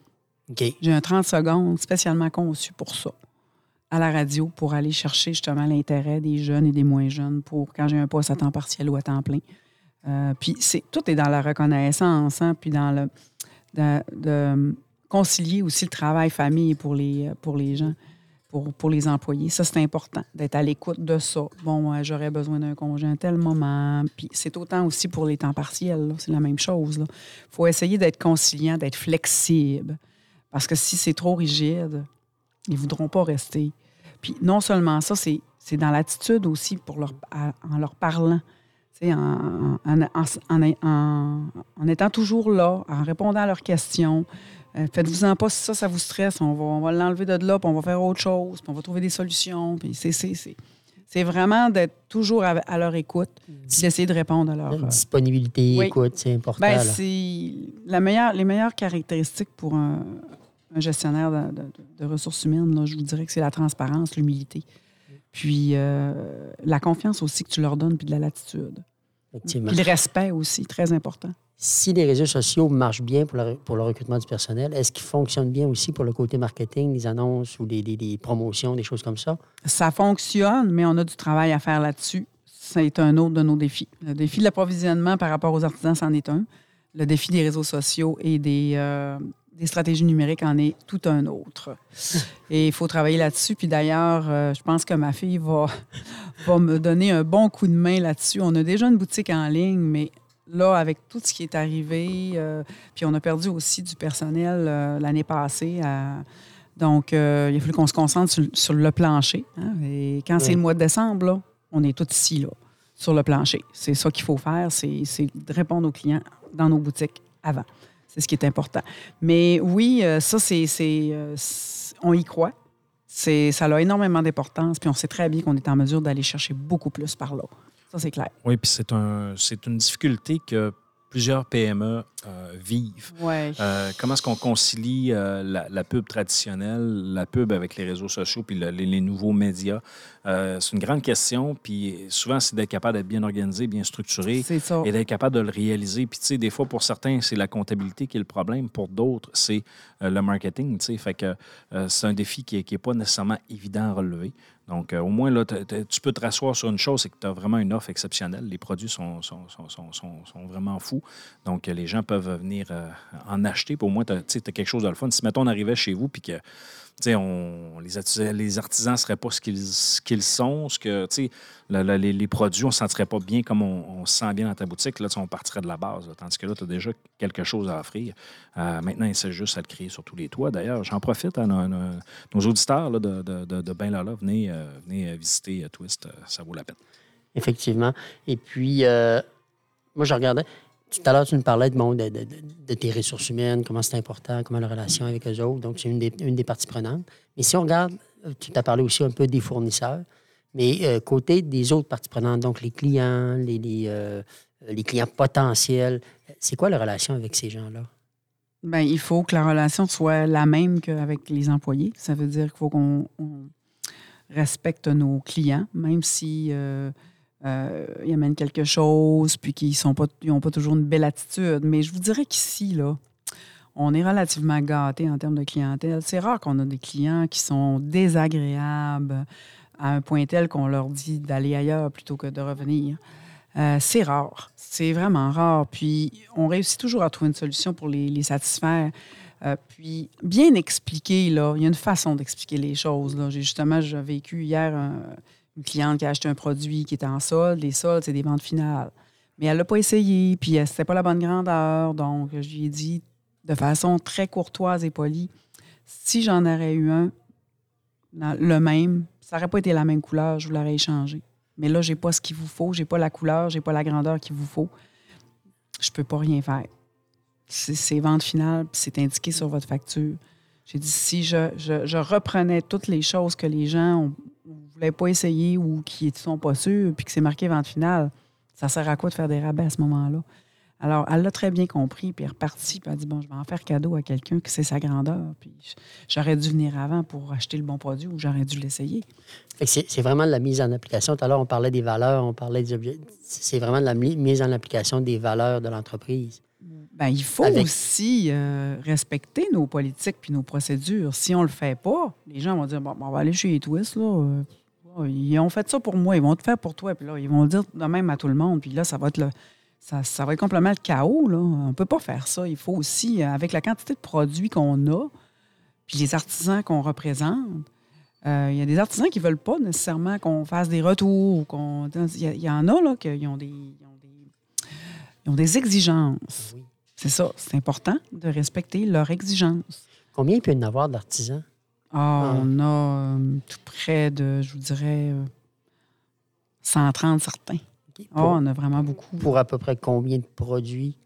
J'ai un 30 secondes spécialement conçu pour ça, à la radio, pour aller chercher justement l'intérêt des jeunes et des moins jeunes pour quand j'ai un poste à temps partiel ou à temps plein. Euh, puis c'est, tout est dans la reconnaissance, hein, puis dans le de, concilier aussi le travail famille pour les, pour les gens, pour, pour les employés. Ça, c'est important, d'être à l'écoute de ça. Bon, euh, j'aurais besoin d'un congé à tel moment. Puis c'est autant aussi pour les temps partiels, c'est la même chose. Il faut essayer d'être conciliant, d'être flexible. Parce que si c'est trop rigide, ils voudront pas rester. Puis non seulement ça, c'est, dans l'attitude aussi pour leur, en leur parlant. En, en, en, en- en- en étant toujours là, en répondant à leurs questions. Euh, Faites-vous-en pas si ça, ça vous stresse. On va, on va l'enlever de là, puis on va faire autre chose, puis on va trouver des solutions. Puis c'est, vraiment d'être toujours à, à leur écoute, puis d'essayer de répondre à leur. Euh, disponibilité, oui. écoute, c'est important. ben, c'est la meilleure, les meilleures caractéristiques pour un, un gestionnaire de, de- de ressources humaines, là, je vous dirais que c'est la transparence, l'humilité. Puis euh, la confiance aussi que tu leur donnes, puis de la latitude. Effectivement. Puis le respect aussi, très important. Si les réseaux sociaux marchent bien pour le, pour le recrutement du personnel, est-ce qu'ils fonctionnent bien aussi pour le côté marketing, les annonces ou les promotions, des choses comme ça? Ça fonctionne, mais on a du travail à faire là-dessus. C'est un autre de nos défis. Le défi de l'approvisionnement par rapport aux artisans, c'en est un. Le défi des réseaux sociaux et des, euh, des stratégies numériques en est tout un autre. Et il faut travailler là-dessus. Puis d'ailleurs, euh, je pense que ma fille va, va me donner un bon coup de main là-dessus. On a déjà une boutique en ligne, mais là, avec tout ce qui est arrivé, euh, puis on a perdu aussi du personnel euh, l'année passée. à- donc, il a fallu qu'on se concentre sur, sur le plancher. hein. Et quand c'est le mois de décembre, là, on est tous ici, là, sur le plancher. C'est ça qu'il faut faire, c'est c'est de répondre aux clients dans nos boutiques avant. C'est ce qui est important. Mais oui, euh, ça, c'est... c'est, euh, on y croit. C'est- Ça a énormément d'importance, puis on sait très bien qu'on est en mesure d'aller chercher beaucoup plus par là. Ça, c'est clair. Oui, puis c'est un, c'est une difficulté que plusieurs PME euh, vivent. Euh, comment est-ce qu'on concilie euh, la, la pub traditionnelle, la pub avec les réseaux sociaux puis le- les, les nouveaux médias? C'est une grande question, puis souvent, c'est d'être capable d'être bien organisé, bien structuré ça. et d'être capable de le réaliser. Puis, tu sais, des fois, pour certains, c'est la comptabilité qui est le problème. Pour d'autres, c'est le marketing, tu sais. Fait que c'est un défi qui n'est pas nécessairement évident à relever. Donc, euh, au moins, là, tu peux te rasseoir sur une chose, c'est que tu as vraiment une offre exceptionnelle. Les produits sont, sont, sont, sont, vraiment fous. Donc, euh, les gens peuvent venir euh, en acheter. Au moins, tu as, quelque chose de le fun. Si, mettons, on arrivait chez vous puis que on, les, artisans, les artisans ne seraient pas ce qu'ils, sont, ce que, le- le- les, les produits, on ne se sentirait pas bien comme on, se sent bien dans ta boutique. Là, on partirait de la base. tandis que là, tu as déjà quelque chose à offrir. Euh, maintenant, c'est juste à le créer sur tous les toits. D'ailleurs, j'en profite à nos, auditeurs là, de, de, de, Ben Lala. Venez, euh, venez euh, visiter Twist. ça vaut la peine. Effectivement. Et puis, moi, je regardais. Tout à l'heure, tu nous parlais de, bon, de, tes ressources humaines, comment c'est important, comment la relation avec eux autres. Donc, c'est une des, une des parties prenantes. Mais si on regarde, euh, tu t'as parlé aussi un peu des fournisseurs, mais euh, côté des autres parties prenantes, donc les clients, euh, les clients potentiels, c'est quoi la relation avec ces gens-là? Ben, il faut que la relation soit la même qu'avec les employés. Ça veut dire qu'il faut qu'on on respecte nos clients, même si euh, ils amènent quelque chose, puis qu'ils n'ont pas, pas toujours une belle attitude. Mais je vous dirais qu'ici, là, on est relativement gâtés en termes de clientèle. C'est rare qu'on a des clients qui sont désagréables à un point tel qu'on leur dit d'aller ailleurs plutôt que de revenir. Euh, c'est rare. C'est vraiment rare. Puis, on réussit toujours à trouver une solution pour les, satisfaire. Euh, puis, bien expliquer, là, il y a une façon d'expliquer les choses. Là. J'ai justement j'ai vécu hier une cliente qui a acheté un produit qui était en solde. Les soldes, c'est des ventes finales. Mais elle l'a pas essayé, puis c'était pas la bonne grandeur. Donc, je lui ai dit de façon très courtoise et polie, si j'en aurais eu un, le même, ça n'aurait pas été la même couleur, je vous l'aurais échangé. Mais là, j'ai pas ce qu'il vous faut, j'ai pas la couleur, j'ai pas la grandeur qu'il vous faut. Je peux pas rien faire. C'est vente finale, c'est indiqué sur votre facture. J'ai dit, si je, je- reprenais toutes les choses que les gens ne voulaient pas essayer ou qui ne sont pas sûrs, puis que c'est marqué vente finale, ça sert à quoi de faire des rabais à ce moment-là? Alors, elle l'a très bien compris, puis elle est repartie, puis elle a dit, bon, je vais en faire cadeau à quelqu'un qui sait sa grandeur, puis j'aurais dû venir avant pour acheter le bon produit ou j'aurais dû l'essayer. C'est vraiment de la mise en application. Tout à l'heure, on parlait des valeurs, on parlait des objectifs. C'est vraiment de la mi- mise en application des valeurs de l'entreprise. Ben, il faut Avec- aussi euh, respecter nos politiques puis nos procédures. Si on le fait pas, les gens vont dire bon, ben, on va aller chez les Twist, là. euh, ils ont fait ça pour moi, ils vont le faire pour toi. Puis là, ils vont le dire de même à tout le monde. Puis là, ça va être le, ça, ça va être complètement le chaos. Là. On peut pas faire ça. Il faut aussi, euh, avec la quantité de produits qu'on a, puis les artisans qu'on représente, euh, il y a des artisans qui veulent pas nécessairement qu'on fasse des retours. Il y, y en a là, qui ont des, ils ont des exigences. Oui. C'est ça, c'est important de respecter leurs exigences. Combien il peut y en avoir d'artisans? Ah, Ah. on a euh, tout près de, je vous dirais, euh, 130 certains. OK. Ah, on a vraiment beaucoup. pour à peu près combien de produits?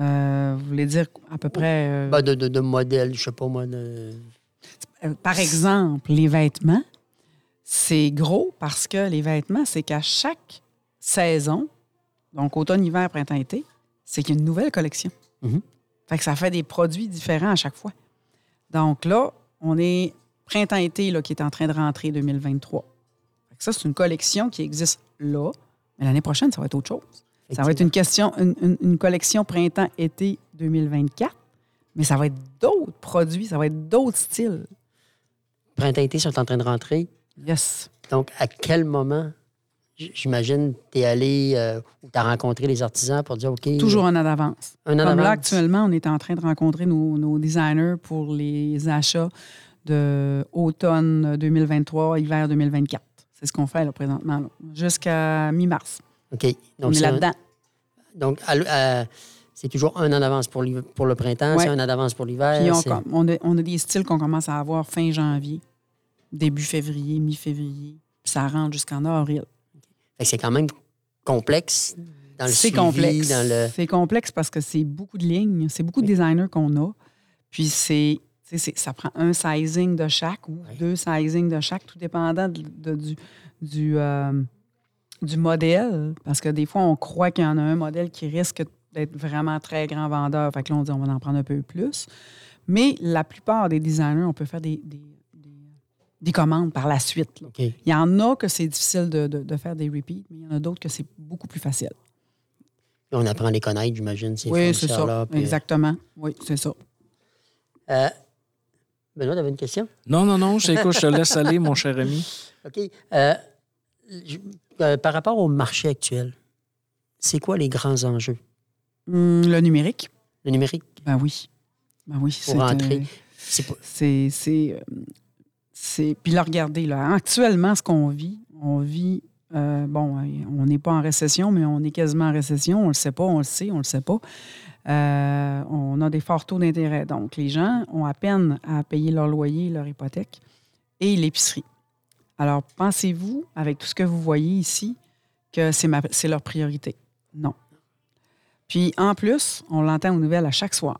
Euh, vous voulez dire à peu près. euh, Ben, de, de, de modèles, je sais pas moi. De... euh, par exemple, les vêtements, C'est gros parce que les vêtements, c'est qu'à chaque saison, donc automne, hiver, printemps, été, c'est qu'il y a une nouvelle collection. Mhm. Fait que ça fait des produits différents à chaque fois. Donc là, on est printemps-été là, qui est en train de rentrer 2023. Fait que ça, c'est une collection qui existe là, mais l'année prochaine, ça va être autre chose. Ça va être une question, une, une- une collection printemps-été 2024, mais ça va être d'autres produits, ça va être d'autres styles. Printemps-été sont en train de rentrer. Yes. Donc, à quel moment, j'imagine, tu es allé euh, ou tu as rencontré les artisans pour dire OK. Toujours un an d'avance. un an Comme là, actuellement, on est en train de rencontrer nos, nos designers pour les achats de automne 2023, hiver 2024. C'est ce qu'on fait là, présentement, là, jusqu'à mi-mars. OK. On Donc, est c'est un- là-dedans. Donc, à l- à- c'est toujours un an d'avance pour, pour le printemps, Ouais. c'est un an d'avance pour l'hiver. Puis on, on a des styles qu'on commence à avoir fin janvier, début février, mi-février. Puis ça rentre jusqu'en avril. C'est quand même complexe dans le C'est complexe. le... C'est complexe parce que c'est beaucoup de lignes, c'est beaucoup de designers qu'on a. Puis c'est, ça prend un sizing de chaque ou Oui. deux sizing de chaque, tout dépendant de- de- du, du, euh, du modèle. Parce que des fois, on croit qu'il y en a un modèle qui risque d'être vraiment très grand vendeur. Fait que là, on dit on va en prendre un peu plus. Mais la plupart des designers, on peut faire des, des, des- des commandes par la suite. là. Il y en a que c'est difficile de, de- de faire des repeats, mais il y en a d'autres que c'est beaucoup plus facile. On apprend à les connaître, j'imagine, ces Oui, c'est ça. fournisseurs-là, puis- Exactement. Oui, c'est ça. Euh, Benoît, tu avais une question? Non, non, non, je je te laisse aller, mon cher ami. OK. Euh, je- euh, par rapport au marché actuel, c'est quoi les grands enjeux? Hum, le numérique, Le numérique, ben oui. Ben oui, Pour c'est, rentrer. euh, c'est. C'est, Puis là, regardez, là, actuellement, ce qu'on vit, on vit, euh, bon, on n'est pas en récession, mais on est quasiment en récession. On le sait pas, on le sait, on le sait pas. Euh, on a des forts taux d'intérêt. Donc, les gens ont à peine à payer leur loyer, leur hypothèque et l'épicerie. Alors, pensez-vous, avec tout ce que vous voyez ici, que c'est, leur priorité? Non. Puis, en plus, on l'entend aux nouvelles à chaque soir.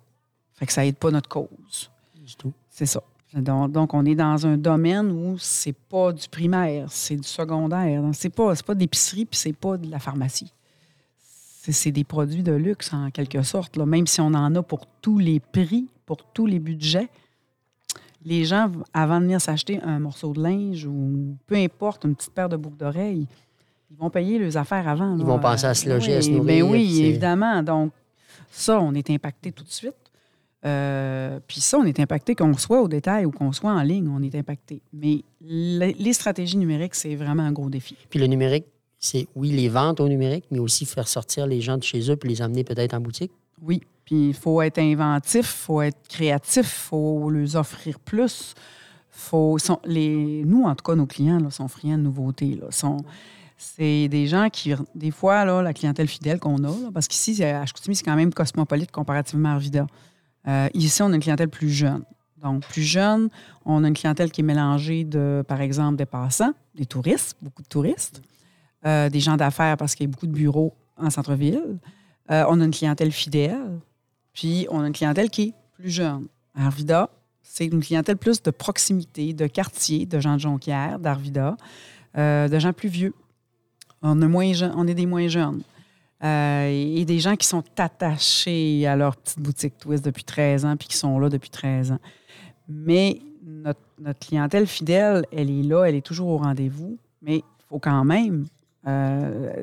Fait que ça aide pas notre cause. tout. C'est ça. Donc, donc, on est dans un domaine où c'est pas du primaire, c'est du secondaire. Donc, c'est pas, pas d'épicerie puis c'est pas de la pharmacie. C'est, des produits de luxe, en quelque sorte. Là. Même si on en a pour tous les prix, pour tous les budgets, les gens, avant de venir s'acheter un morceau de linge ou peu importe, une petite paire de boucles d'oreilles, ils vont payer leurs affaires avant. Ils vont penser à se loger, Oui, à se Ben nourrir, oui, c'est- évidemment. Donc, ça, on est impacté tout de suite. Euh, puis ça, on est impacté qu'on soit au détail ou qu'on soit en ligne, on est impacté. Mais les, les stratégies numériques, c'est vraiment un gros défi. Puis le numérique, c'est, oui, les ventes au numérique, mais aussi faire sortir les gens de chez eux puis les emmener peut-être en boutique. Oui. Puis il faut être inventif, il faut être créatif, il faut leur offrir plus. Faut, sont, les, nous, en tout cas, nos clients là, sont friands de nouveautés. Là, sont, c'est des gens qui, des fois, là, la clientèle fidèle qu'on a, là, parce qu'ici, à Chicoutimi, c'est quand même cosmopolite comparativement à Arvida. Euh, ici, on a une clientèle plus jeune. Donc, plus jeune, on a une clientèle qui est mélangée de, par exemple, des passants, des touristes, beaucoup de touristes, euh, des gens d'affaires parce qu'il y a beaucoup de bureaux en centre-ville. Euh, on a une clientèle fidèle, puis on a une clientèle qui est plus jeune. Arvida, c'est une clientèle plus de proximité, de quartier, de gens de Jonquière, d'Arvida, de gens plus vieux. On, on est des moins jeunes. Euh, et des gens qui sont attachés à leur petite boutique Twist depuis 13 ans, puis qui sont là depuis 13 ans. Mais notre, notre clientèle fidèle, elle est là, elle est toujours au rendez-vous, mais il faut quand même euh,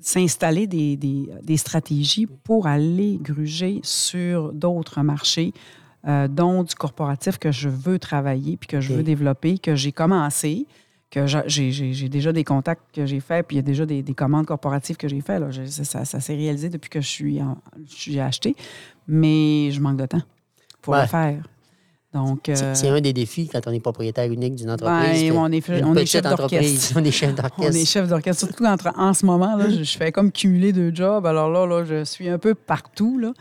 s'installer des, des- des stratégies pour aller gruger sur d'autres marchés, euh, dont du corporatif que je veux travailler, puis que je veux développer, que j'ai commencé, que j'a- j'ai déjà des contacts que j'ai faits, puis il y a déjà des, des commandes corporatives que j'ai faites. là. Je- Ça, s'est réalisé depuis que je suis, en- je suis acheté, mais je manque de temps pour Ouais. le faire. Donc, C'est- euh, C'est un des défis quand on est propriétaire unique d'une entreprise. ben, on est, on chef entreprise, d'orchestre. on est chef On d'orchestre. est chef d'orchestre. Surtout entre- en ce moment, là, je, je fais comme cumuler deux jobs. Alors là, là je suis un peu partout, là.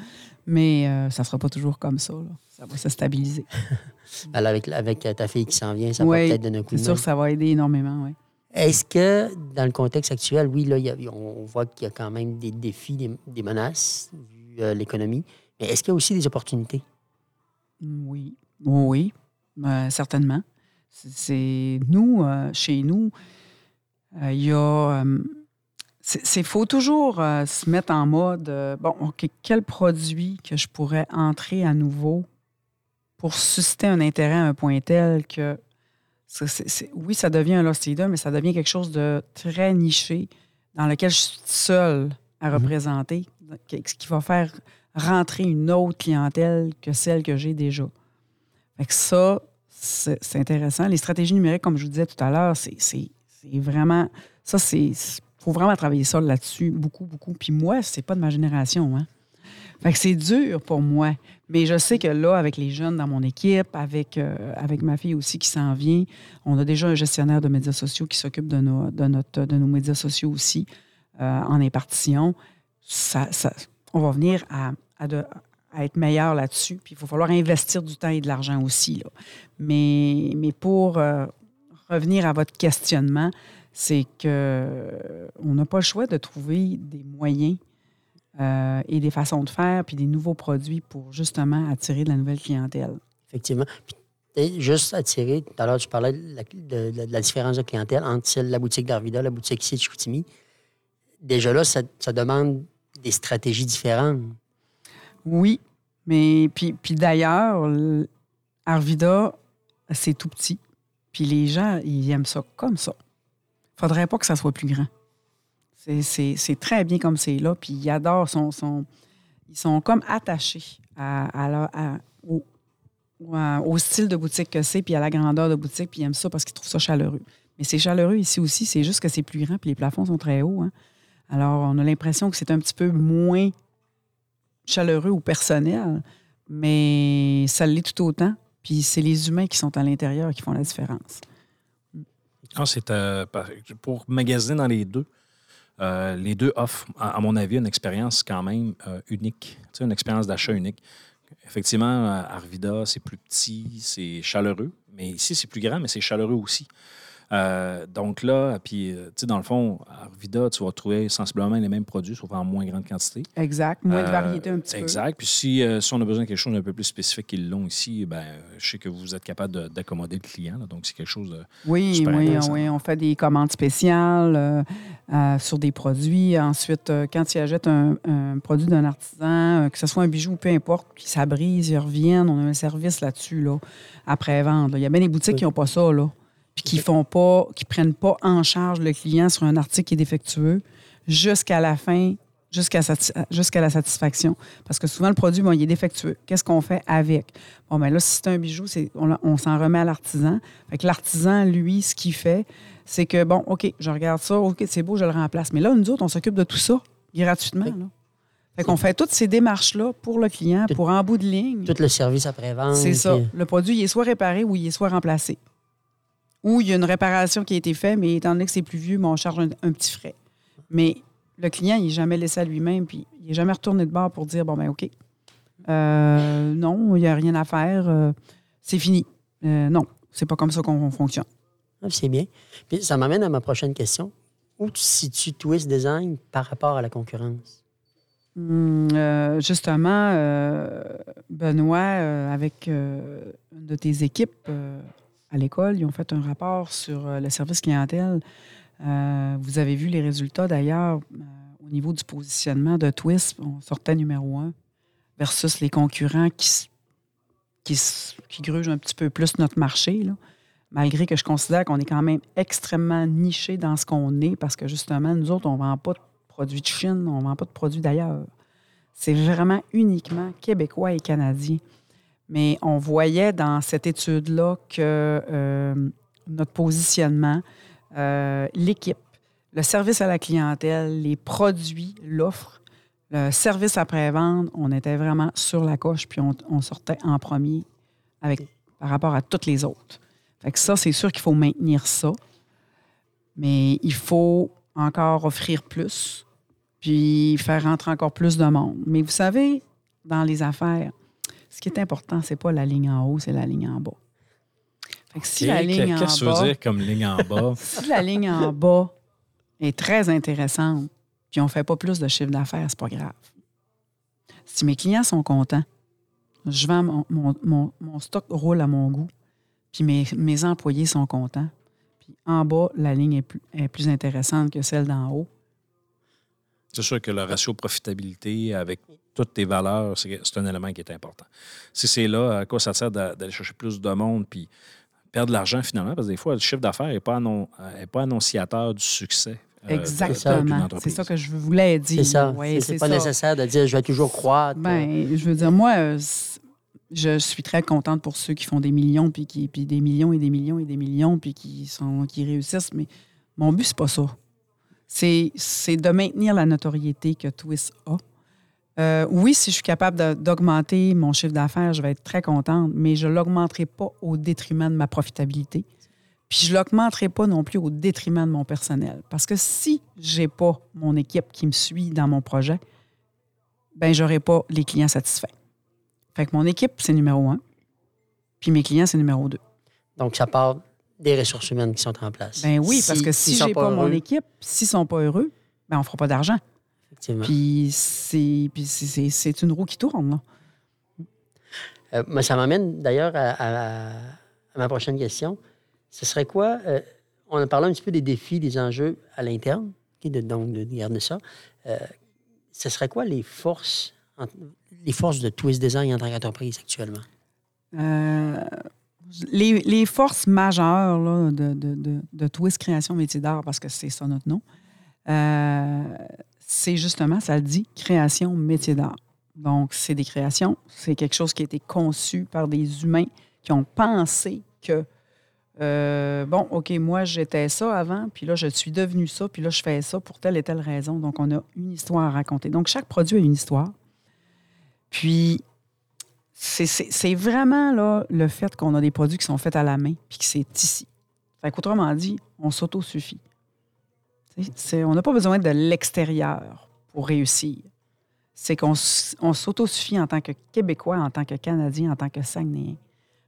Mais euh, ça ne sera pas toujours comme ça. là. Ça va se stabiliser. Alors, avec, avec ta fille qui s'en vient, ça va peut-être donner un coup C'est de sûr main. que ça va aider énormément. Oui. Est-ce que, dans le contexte actuel, oui, là, il y a- on voit qu'il y a quand même des défis, des, des menaces, vu euh, l'économie, mais est-ce qu'il y a aussi des opportunités? Oui, oui, oui, euh, certainement. C'est- nous, chez nous, il y a. c'est faut toujours euh, se mettre en mode euh, bon, OK, quel produit que je pourrais entrer à nouveau pour susciter un intérêt à un point tel que. oui, ça devient un lost leader, mais ça devient quelque chose de très niché dans lequel je suis seule à Mhm. représenter, ce qui va faire rentrer une autre clientèle que celle que j'ai déjà. Fait que ça, c'est intéressant. Les stratégies numériques, comme je vous disais tout à l'heure, c'est vraiment. Ça, c'est. Faut vraiment travailler ça là-dessus, beaucoup, beaucoup. Puis moi, c'est pas de ma génération. Hein. Fait que c'est dur pour moi. Mais je sais que là, avec les jeunes dans mon équipe, avec, euh, avec ma fille aussi qui s'en vient, on a déjà un gestionnaire de médias sociaux qui s'occupe de nos, de, notre, de nos médias sociaux aussi euh, en impartition. Ça, on va venir à, à être meilleur là-dessus. Puis il va falloir investir du temps et de l'argent aussi. là. Mais, mais pour euh, revenir à votre questionnement, c'est que euh, on n'a pas le choix de trouver des moyens euh, et des façons de faire, puis des nouveaux produits pour justement attirer de la nouvelle clientèle. Effectivement. Puis, juste attirer, tout à l'heure, tu parlais de la, de- de- de la différence de clientèle entre la boutique d'Arvida, la boutique ici de Chicoutimi. Déjà là, ça, ça demande des stratégies différentes. Oui, mais puis, puis d'ailleurs, Arvida, c'est tout petit. Puis les gens, ils aiment ça comme ça. Faudrait pas que ça soit plus grand. C'est- très bien comme c'est là. Puis ils adorent Ils sont comme attachés au style de boutique que c'est, puis à la grandeur de boutique, puis ils aiment ça parce qu'ils trouvent ça chaleureux. Mais c'est chaleureux ici aussi, c'est juste que c'est plus grand, puis les plafonds sont très hauts. hein. Alors, on a l'impression que c'est un petit peu moins chaleureux ou personnel, mais ça l'est tout autant. Puis c'est les humains qui sont à l'intérieur qui font la différence. Ah, c'est euh, pour magasiner dans les deux. euh, les deux offrent, à, mon avis, une expérience quand même euh, unique. Une expérience d'achat unique. Effectivement, Arvida, c'est plus petit, c'est chaleureux. Mais ici, c'est plus grand, mais c'est chaleureux aussi. Euh, donc là, puis, euh, tu sais, dans le fond, à Arvida, tu vas trouver sensiblement les mêmes produits, sauf en moins grande quantité. Exact. Moins de Euh, variété un petit peu. Exact. Puis si, euh, si on a besoin de quelque chose d'un peu plus spécifique qu'ils l'ont ici, ben, je sais que vous êtes capable de- d'accommoder le client. là. donc, c'est quelque chose de. Oui, Super oui, oui. On fait des commandes spéciales euh, euh, sur des produits. Ensuite, euh, quand ils achètent un, un produit d'un artisan, euh, que ce soit un bijou ou peu importe, puis ça brise, ils reviennent, on a un service là-dessus, là, après-vente. là. Il y a bien des boutiques Oui. qui n'ont pas ça, là. Puis qui font pas, qui prennent pas en charge le client sur un article qui est défectueux jusqu'à la fin, jusqu'à la satisfaction. Parce que souvent, le produit, bon, il est défectueux. Qu'est-ce qu'on fait avec? Bon, ben là, si c'est un bijou, c'est, on, on s'en remet à l'artisan. Fait que l'artisan, lui, ce qu'il fait, c'est que, bon, OK, je regarde ça, OK, c'est beau, je le remplace. Mais là, nous autres, on s'occupe de tout ça gratuitement. Là. Fait qu'on fait toutes ces démarches-là pour le client, Tout- pour en bout de ligne. Tout le service après-vente. C'est ça. puis- Le produit, il est soit réparé ou il est soit remplacé. Ou il y a une réparation qui a été faite, mais étant donné que c'est plus vieux, ben, on charge un, un petit frais. Mais le client, il n'est jamais laissé à lui-même, puis il n'est jamais retourné de bord pour dire bon, ben OK, euh, non, il n'y a rien à faire, euh, c'est fini. Euh, non, c'est pas comme ça qu'on fonctionne. Ah, C'est bien. Puis ça m'amène à ma prochaine question. Où tu situes Twist Design par rapport à la concurrence? Hum, euh, justement, euh, Benoît, euh, avec une de tes équipes à l'école, ils ont fait un rapport sur euh, le service clientèle. Euh, vous avez vu les résultats d'ailleurs euh, au niveau du positionnement de Twist. On sortait numéro un versus les concurrents qui, qui, grugent un petit peu plus notre marché. Malgré que je considère qu'on est quand même extrêmement niché dans ce qu'on est, parce que justement, nous autres, on ne vend pas de produits de Chine, on ne vend pas de produits d'ailleurs. C'est vraiment uniquement québécois et canadien. Mais on voyait dans cette étude-là que euh, notre positionnement, euh, l'équipe, le service à la clientèle, les produits, l'offre, le service après-vente, on était vraiment sur la coche, puis on, on sortait en premier avec, par rapport à toutes les autres. Fait que ça, c'est sûr qu'il faut maintenir ça. Mais il faut encore offrir plus, puis faire rentrer encore plus de monde. Mais vous savez, dans les affaires, ce qui est important, c'est pas la ligne en haut, c'est la ligne en bas. Fait que si la ligne en Qu'est-ce que tu bas, veux dire comme ligne en bas? si la ligne en bas est très intéressante, puis on ne fait pas plus de chiffre d'affaires, c'est pas grave. Si mes clients sont contents, je vends mon, mon- mon- mon stock roule à mon goût, puis mes, mes employés sont contents. Puis en bas, la ligne est plus, est plus intéressante que celle d'en haut. C'est sûr que le ratio profitabilité avec toutes tes valeurs, c'est un élément qui est important. Si c'est là, à quoi ça sert d'a- d'aller chercher plus de monde puis perdre de l'argent finalement? Parce que des fois, le chiffre d'affaires n'est pas, annon- est pas annonciateur du succès. euh, Exactement. C'est ça que je voulais dire. C'est ça. Oui, c'est pas ça. nécessaire de dire je vais toujours croître. Ben, je veux dire, moi, euh, je suis très contente pour ceux qui font des millions, puis, qui, puis des millions et des millions et des millions, puis qui, sont, qui réussissent. Mais mon but, c'est pas ça. C'est, de maintenir la notoriété que Twist a. Euh, oui, si je suis capable d'augmenter mon chiffre d'affaires, je vais être très contente, mais je ne l'augmenterai pas au détriment de ma profitabilité. Puis je ne l'augmenterai pas non plus au détriment de mon personnel. Parce que si je n'ai pas mon équipe qui me suit dans mon projet, ben j'aurai pas les clients satisfaits. Fait que mon équipe, c'est numéro un. Puis mes clients, c'est numéro deux. Donc, ça part des ressources humaines qui sont en place. Ben oui, parce que s'ils si sont j'ai pas, mon heureux, équipe, s'ils sont pas heureux, ben on fera pas d'argent. effectivement. Puis c'est puis c'est- c'est c'est une roue qui tourne. Là. Euh, moi, ça m'amène d'ailleurs à, à- à ma prochaine question. Ce serait quoi? euh, on a parlé un petit peu des défis, des enjeux à l'interne, de, donc de garder ça. Euh, ce serait quoi les forces, en- les forces de Twist Design en tant qu'entreprise actuellement? Les, forces majeures de, Twist Création Métier d'art, parce que c'est ça notre nom, euh, c'est justement, ça dit, création métier d'art. Donc, c'est des créations, c'est quelque chose qui a été conçu par des humains qui ont pensé que, euh, bon, OK, moi, j'étais ça avant, puis là, je suis devenu ça, puis là, je fais ça pour telle et telle raison. Donc, on a une histoire à raconter. Donc, chaque produit a une histoire. Puis, c'est- vraiment là, le fait qu'on a des produits qui sont faits à la main, puis que c'est ici. Fait qu'autrement dit, on s'autosuffit. On n'a pas besoin de l'extérieur pour réussir. C'est qu'on s'autosuffit en tant que Québécois, en tant que Canadien, en tant que Saguenayen.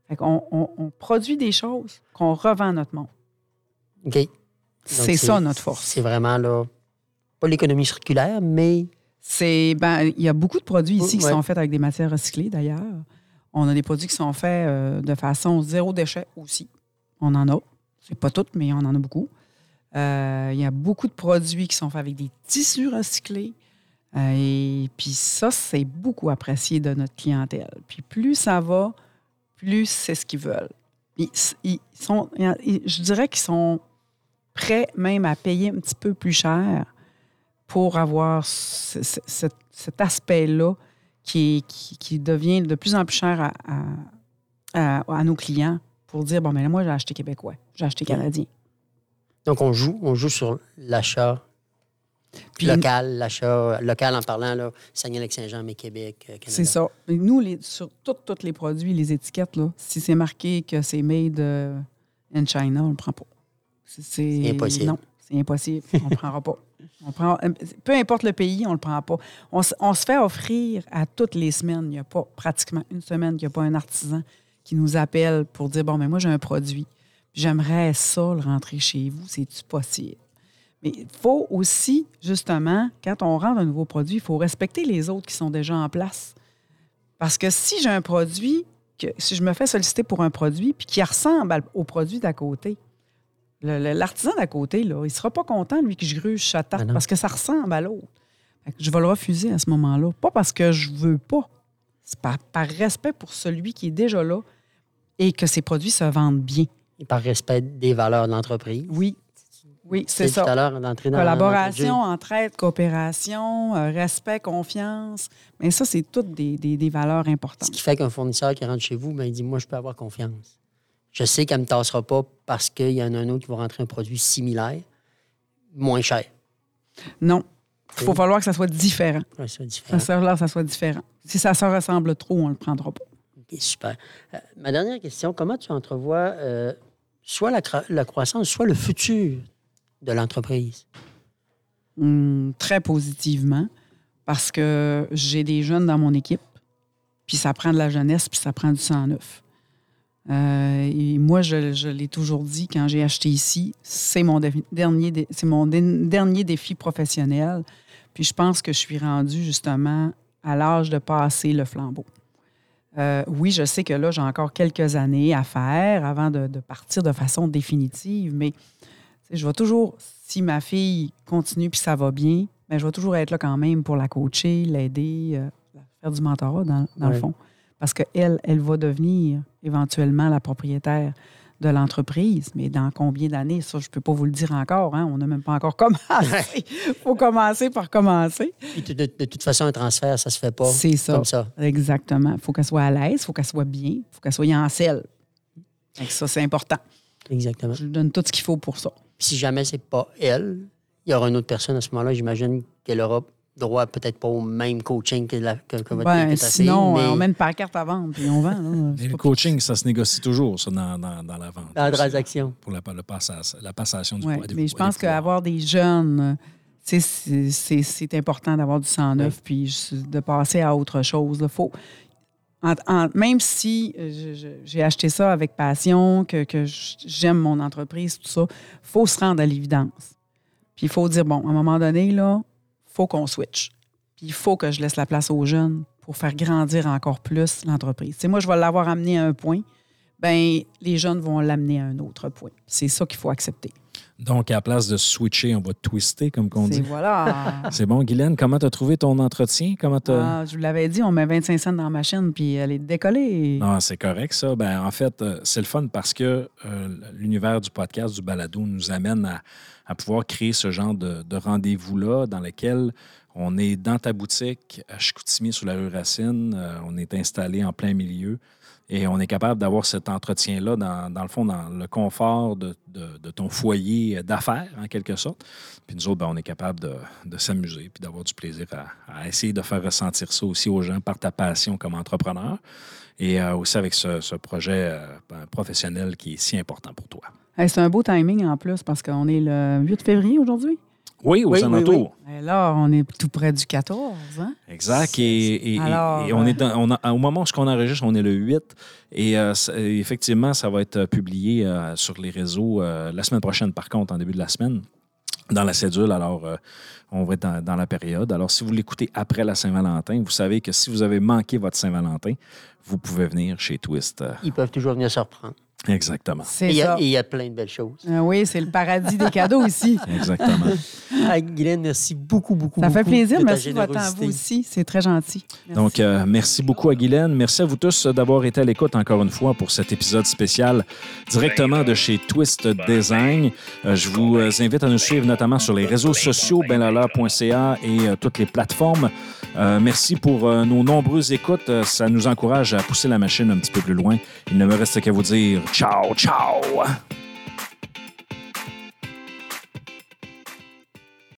Fait qu'on on, on produit des choses qu'on revend à notre monde. OK? C'est ça notre force. C'est vraiment là, pas l'économie circulaire, mais C'est ben, il y a beaucoup de produits ici qui Ouais. sont faits avec des matières recyclées d'ailleurs. On a des produits qui sont faits euh, de façon zéro déchet aussi. On en a. C'est pas toutes, mais on en a beaucoup. Euh, Il y a beaucoup de produits qui sont faits avec des tissus recyclés. Euh, et puis ça, c'est beaucoup apprécié de notre clientèle. Puis plus ça va, plus c'est ce qu'ils veulent. Ils, ils sont, ils- je dirais qu'ils sont prêts même à payer un petit peu plus cher pour avoir ce- ce- cet- aspect-là qui, qui, qui devient de plus en plus cher à, à- à- à nos clients pour dire, bon, mais moi, j'ai acheté québécois, j'ai acheté canadien. donc on joue, on joue sur l'achat Puis local, l'achat local en parlant, là, Saguenay-Lac-Saint-Jean, mais Québec, euh, Canada. c'est ça. Nous, les, sur tous les produits, les étiquettes, là, si c'est marqué que c'est made euh, in China, on ne le prend pas. C'est C'est impossible. Non, c'est impossible. On ne le prendra pas. Euh, peu importe le pays, on ne le prend pas. On, se- fait offrir à toutes les semaines. Il n'y a pas pratiquement une semaine qu'il n'y a pas un artisan qui nous appelle pour dire Bon, mais moi, j'ai un produit. J'aimerais ça le rentrer chez vous. C'est-tu possible? Mais il faut aussi, justement, quand on rentre un nouveau produit, il faut respecter les autres qui sont déjà en place. Parce que si j'ai un produit, que, si je me fais solliciter pour un produit, puis qui ressemble au produit d'à côté, l'artisan d'à côté, là, il ne sera pas content, lui, que je gruge sa tarte, Ben non. parce que ça ressemble à l'autre. Je vais le refuser à ce moment-là. Pas parce que je veux pas. C'est par, par respect pour celui qui est déjà là et que ses produits se vendent bien. Et par respect des valeurs de l'entreprise. Oui. Oui, c'est Tout ça. à l'heure, d'entrer dans Collaboration, entraide, coopération, euh, respect, confiance. Mais ça, c'est toutes des, des- des valeurs Ce importantes. qui fait qu'un fournisseur qui rentre chez vous, ben, il dit Moi, je peux avoir confiance. Je sais qu'elle ne me tassera pas parce qu'il y en a un autre qui va rentrer un produit similaire, moins cher. Non. Il faut falloir que ça soit différent. Ça différent. sert là ça soit différent. Si ça se ressemble trop, on ne le prendra pas. OK, super. Euh, ma dernière question comment tu entrevois euh, soit la, cro- la croissance, soit le futur de l'entreprise? Hum, très positivement parce que j'ai des jeunes dans mon équipe, puis ça prend de la jeunesse, puis ça prend du sang neuf. Euh, et moi, je, je l'ai toujours dit quand j'ai acheté ici, c'est mon, dernier, dé- c'est mon dé- dernier défi professionnel. Puis je pense que je suis rendue justement à l'âge de passer le flambeau. Euh, oui, je sais que là, j'ai encore quelques années à faire avant de, de partir de façon définitive, mais je vais toujours, si ma fille continue puis ça va bien, ben, je vais toujours être là quand même pour la coacher, l'aider, euh, faire du mentorat dans, dans le fond. Parce qu'elle, elle va devenir éventuellement la propriétaire de l'entreprise. Mais dans combien d'années, ça, je ne peux pas vous le dire encore. hein. On n'a même pas encore commencé. Il faut commencer par commencer. Puis de, de- de toute façon, un transfert, ça se fait pas C'est ça. comme ça. Exactement. Il faut qu'elle soit à l'aise, il faut qu'elle soit bien, il faut qu'elle soit en selle. Que ça, c'est important. Exactement. Je lui donne tout ce qu'il faut pour ça. Puis si jamais c'est pas elle, il y aura une autre personne à ce moment-là. J'imagine qu'elle aura droit peut-être pas au même coaching que, la, que, que votre Ben, que ta fille, sinon, mais on met une pancarte à vendre puis on vend. là. Mais le coaching, ça se négocie toujours, ça, dans, dans, dans la vente. dans la transaction. Pour la, le passage, la passation du Ouais, pouvoir. des- mais je pense qu'avoir des jeunes, c'est- important d'avoir du sang neuf puis de passer à autre chose. là. Faut, en- en- même si euh, j'ai acheté ça avec passion, que, que j'aime mon entreprise, tout ça, faut se rendre à l'évidence. Puis il faut dire, bon, à un moment donné, là, faut qu'on switch. Puis il faut que je laisse la place aux jeunes pour faire grandir encore plus l'entreprise. Moi, je vais l'avoir amené à un point, ben les jeunes vont l'amener à un autre point. C'est ça qu'il faut accepter. Donc, à la place de switcher, on va twister, comme qu'on dit. voilà. C'est bon, Guylaine, comment tu as trouvé ton entretien? Comment t'as- Ah, je vous l'avais dit, on met 25 cents dans la machine, puis elle est décollée. Non, c'est correct, ça. Ben, en fait, euh, c'est le fun parce que euh, l'univers du podcast, du balado, nous amène à, à pouvoir créer ce genre de, de rendez-vous-là dans lequel on est dans ta boutique à Chicoutimi, sur la rue Racine. Euh, on est installé en plein milieu et on est capable d'avoir cet entretien-là, dans, le fond, dans le confort de, ton foyer d'affaires, en quelque sorte. Puis nous autres, ben, on est capable de, s'amuser puis d'avoir du plaisir à, essayer de faire ressentir ça aussi aux gens par ta passion comme entrepreneur et euh, aussi avec ce, projet euh, professionnel qui est si important pour toi. C'est un beau timing en plus, parce qu'on est le 8 février aujourd'hui. Oui, aux Oui, oui, alentours. Là, on est tout près du 14. Hein? Exact. Et, et- et- Alors, et on euh, est dans- on a- au moment où on enregistre, on est le 8. Et euh, effectivement, ça va être publié euh, sur les réseaux euh, la semaine prochaine, par contre, en début de la semaine, dans la cédule. Alors, euh, on va être dans, dans la période. Alors, si vous l'écoutez après la Saint-Valentin, vous savez que si vous avez manqué votre Saint-Valentin, vous pouvez venir chez Twist. euh, Ils peuvent toujours venir se reprendre. Exactement. Il y, a- ça. et il y a plein de belles choses. Euh, oui, c'est le paradis des cadeaux ici. Exactement. Ah, Guylaine, merci beaucoup, beaucoup. Ça fait plaisir. de Merci de votre temps à vous aussi. C'est très gentil. Merci. Donc, euh, merci beaucoup à Guylaine. Merci à vous tous d'avoir été à l'écoute encore une fois pour cet épisode spécial directement de chez Twist Design. Euh, je vous invite à nous suivre notamment sur les réseaux sociaux, benlala.ca et toutes les plateformes. Euh, merci pour nos nombreuses écoutes. Ça nous encourage à pousser la machine un petit peu plus loin. Il ne me reste qu'à vous dire 吵吵。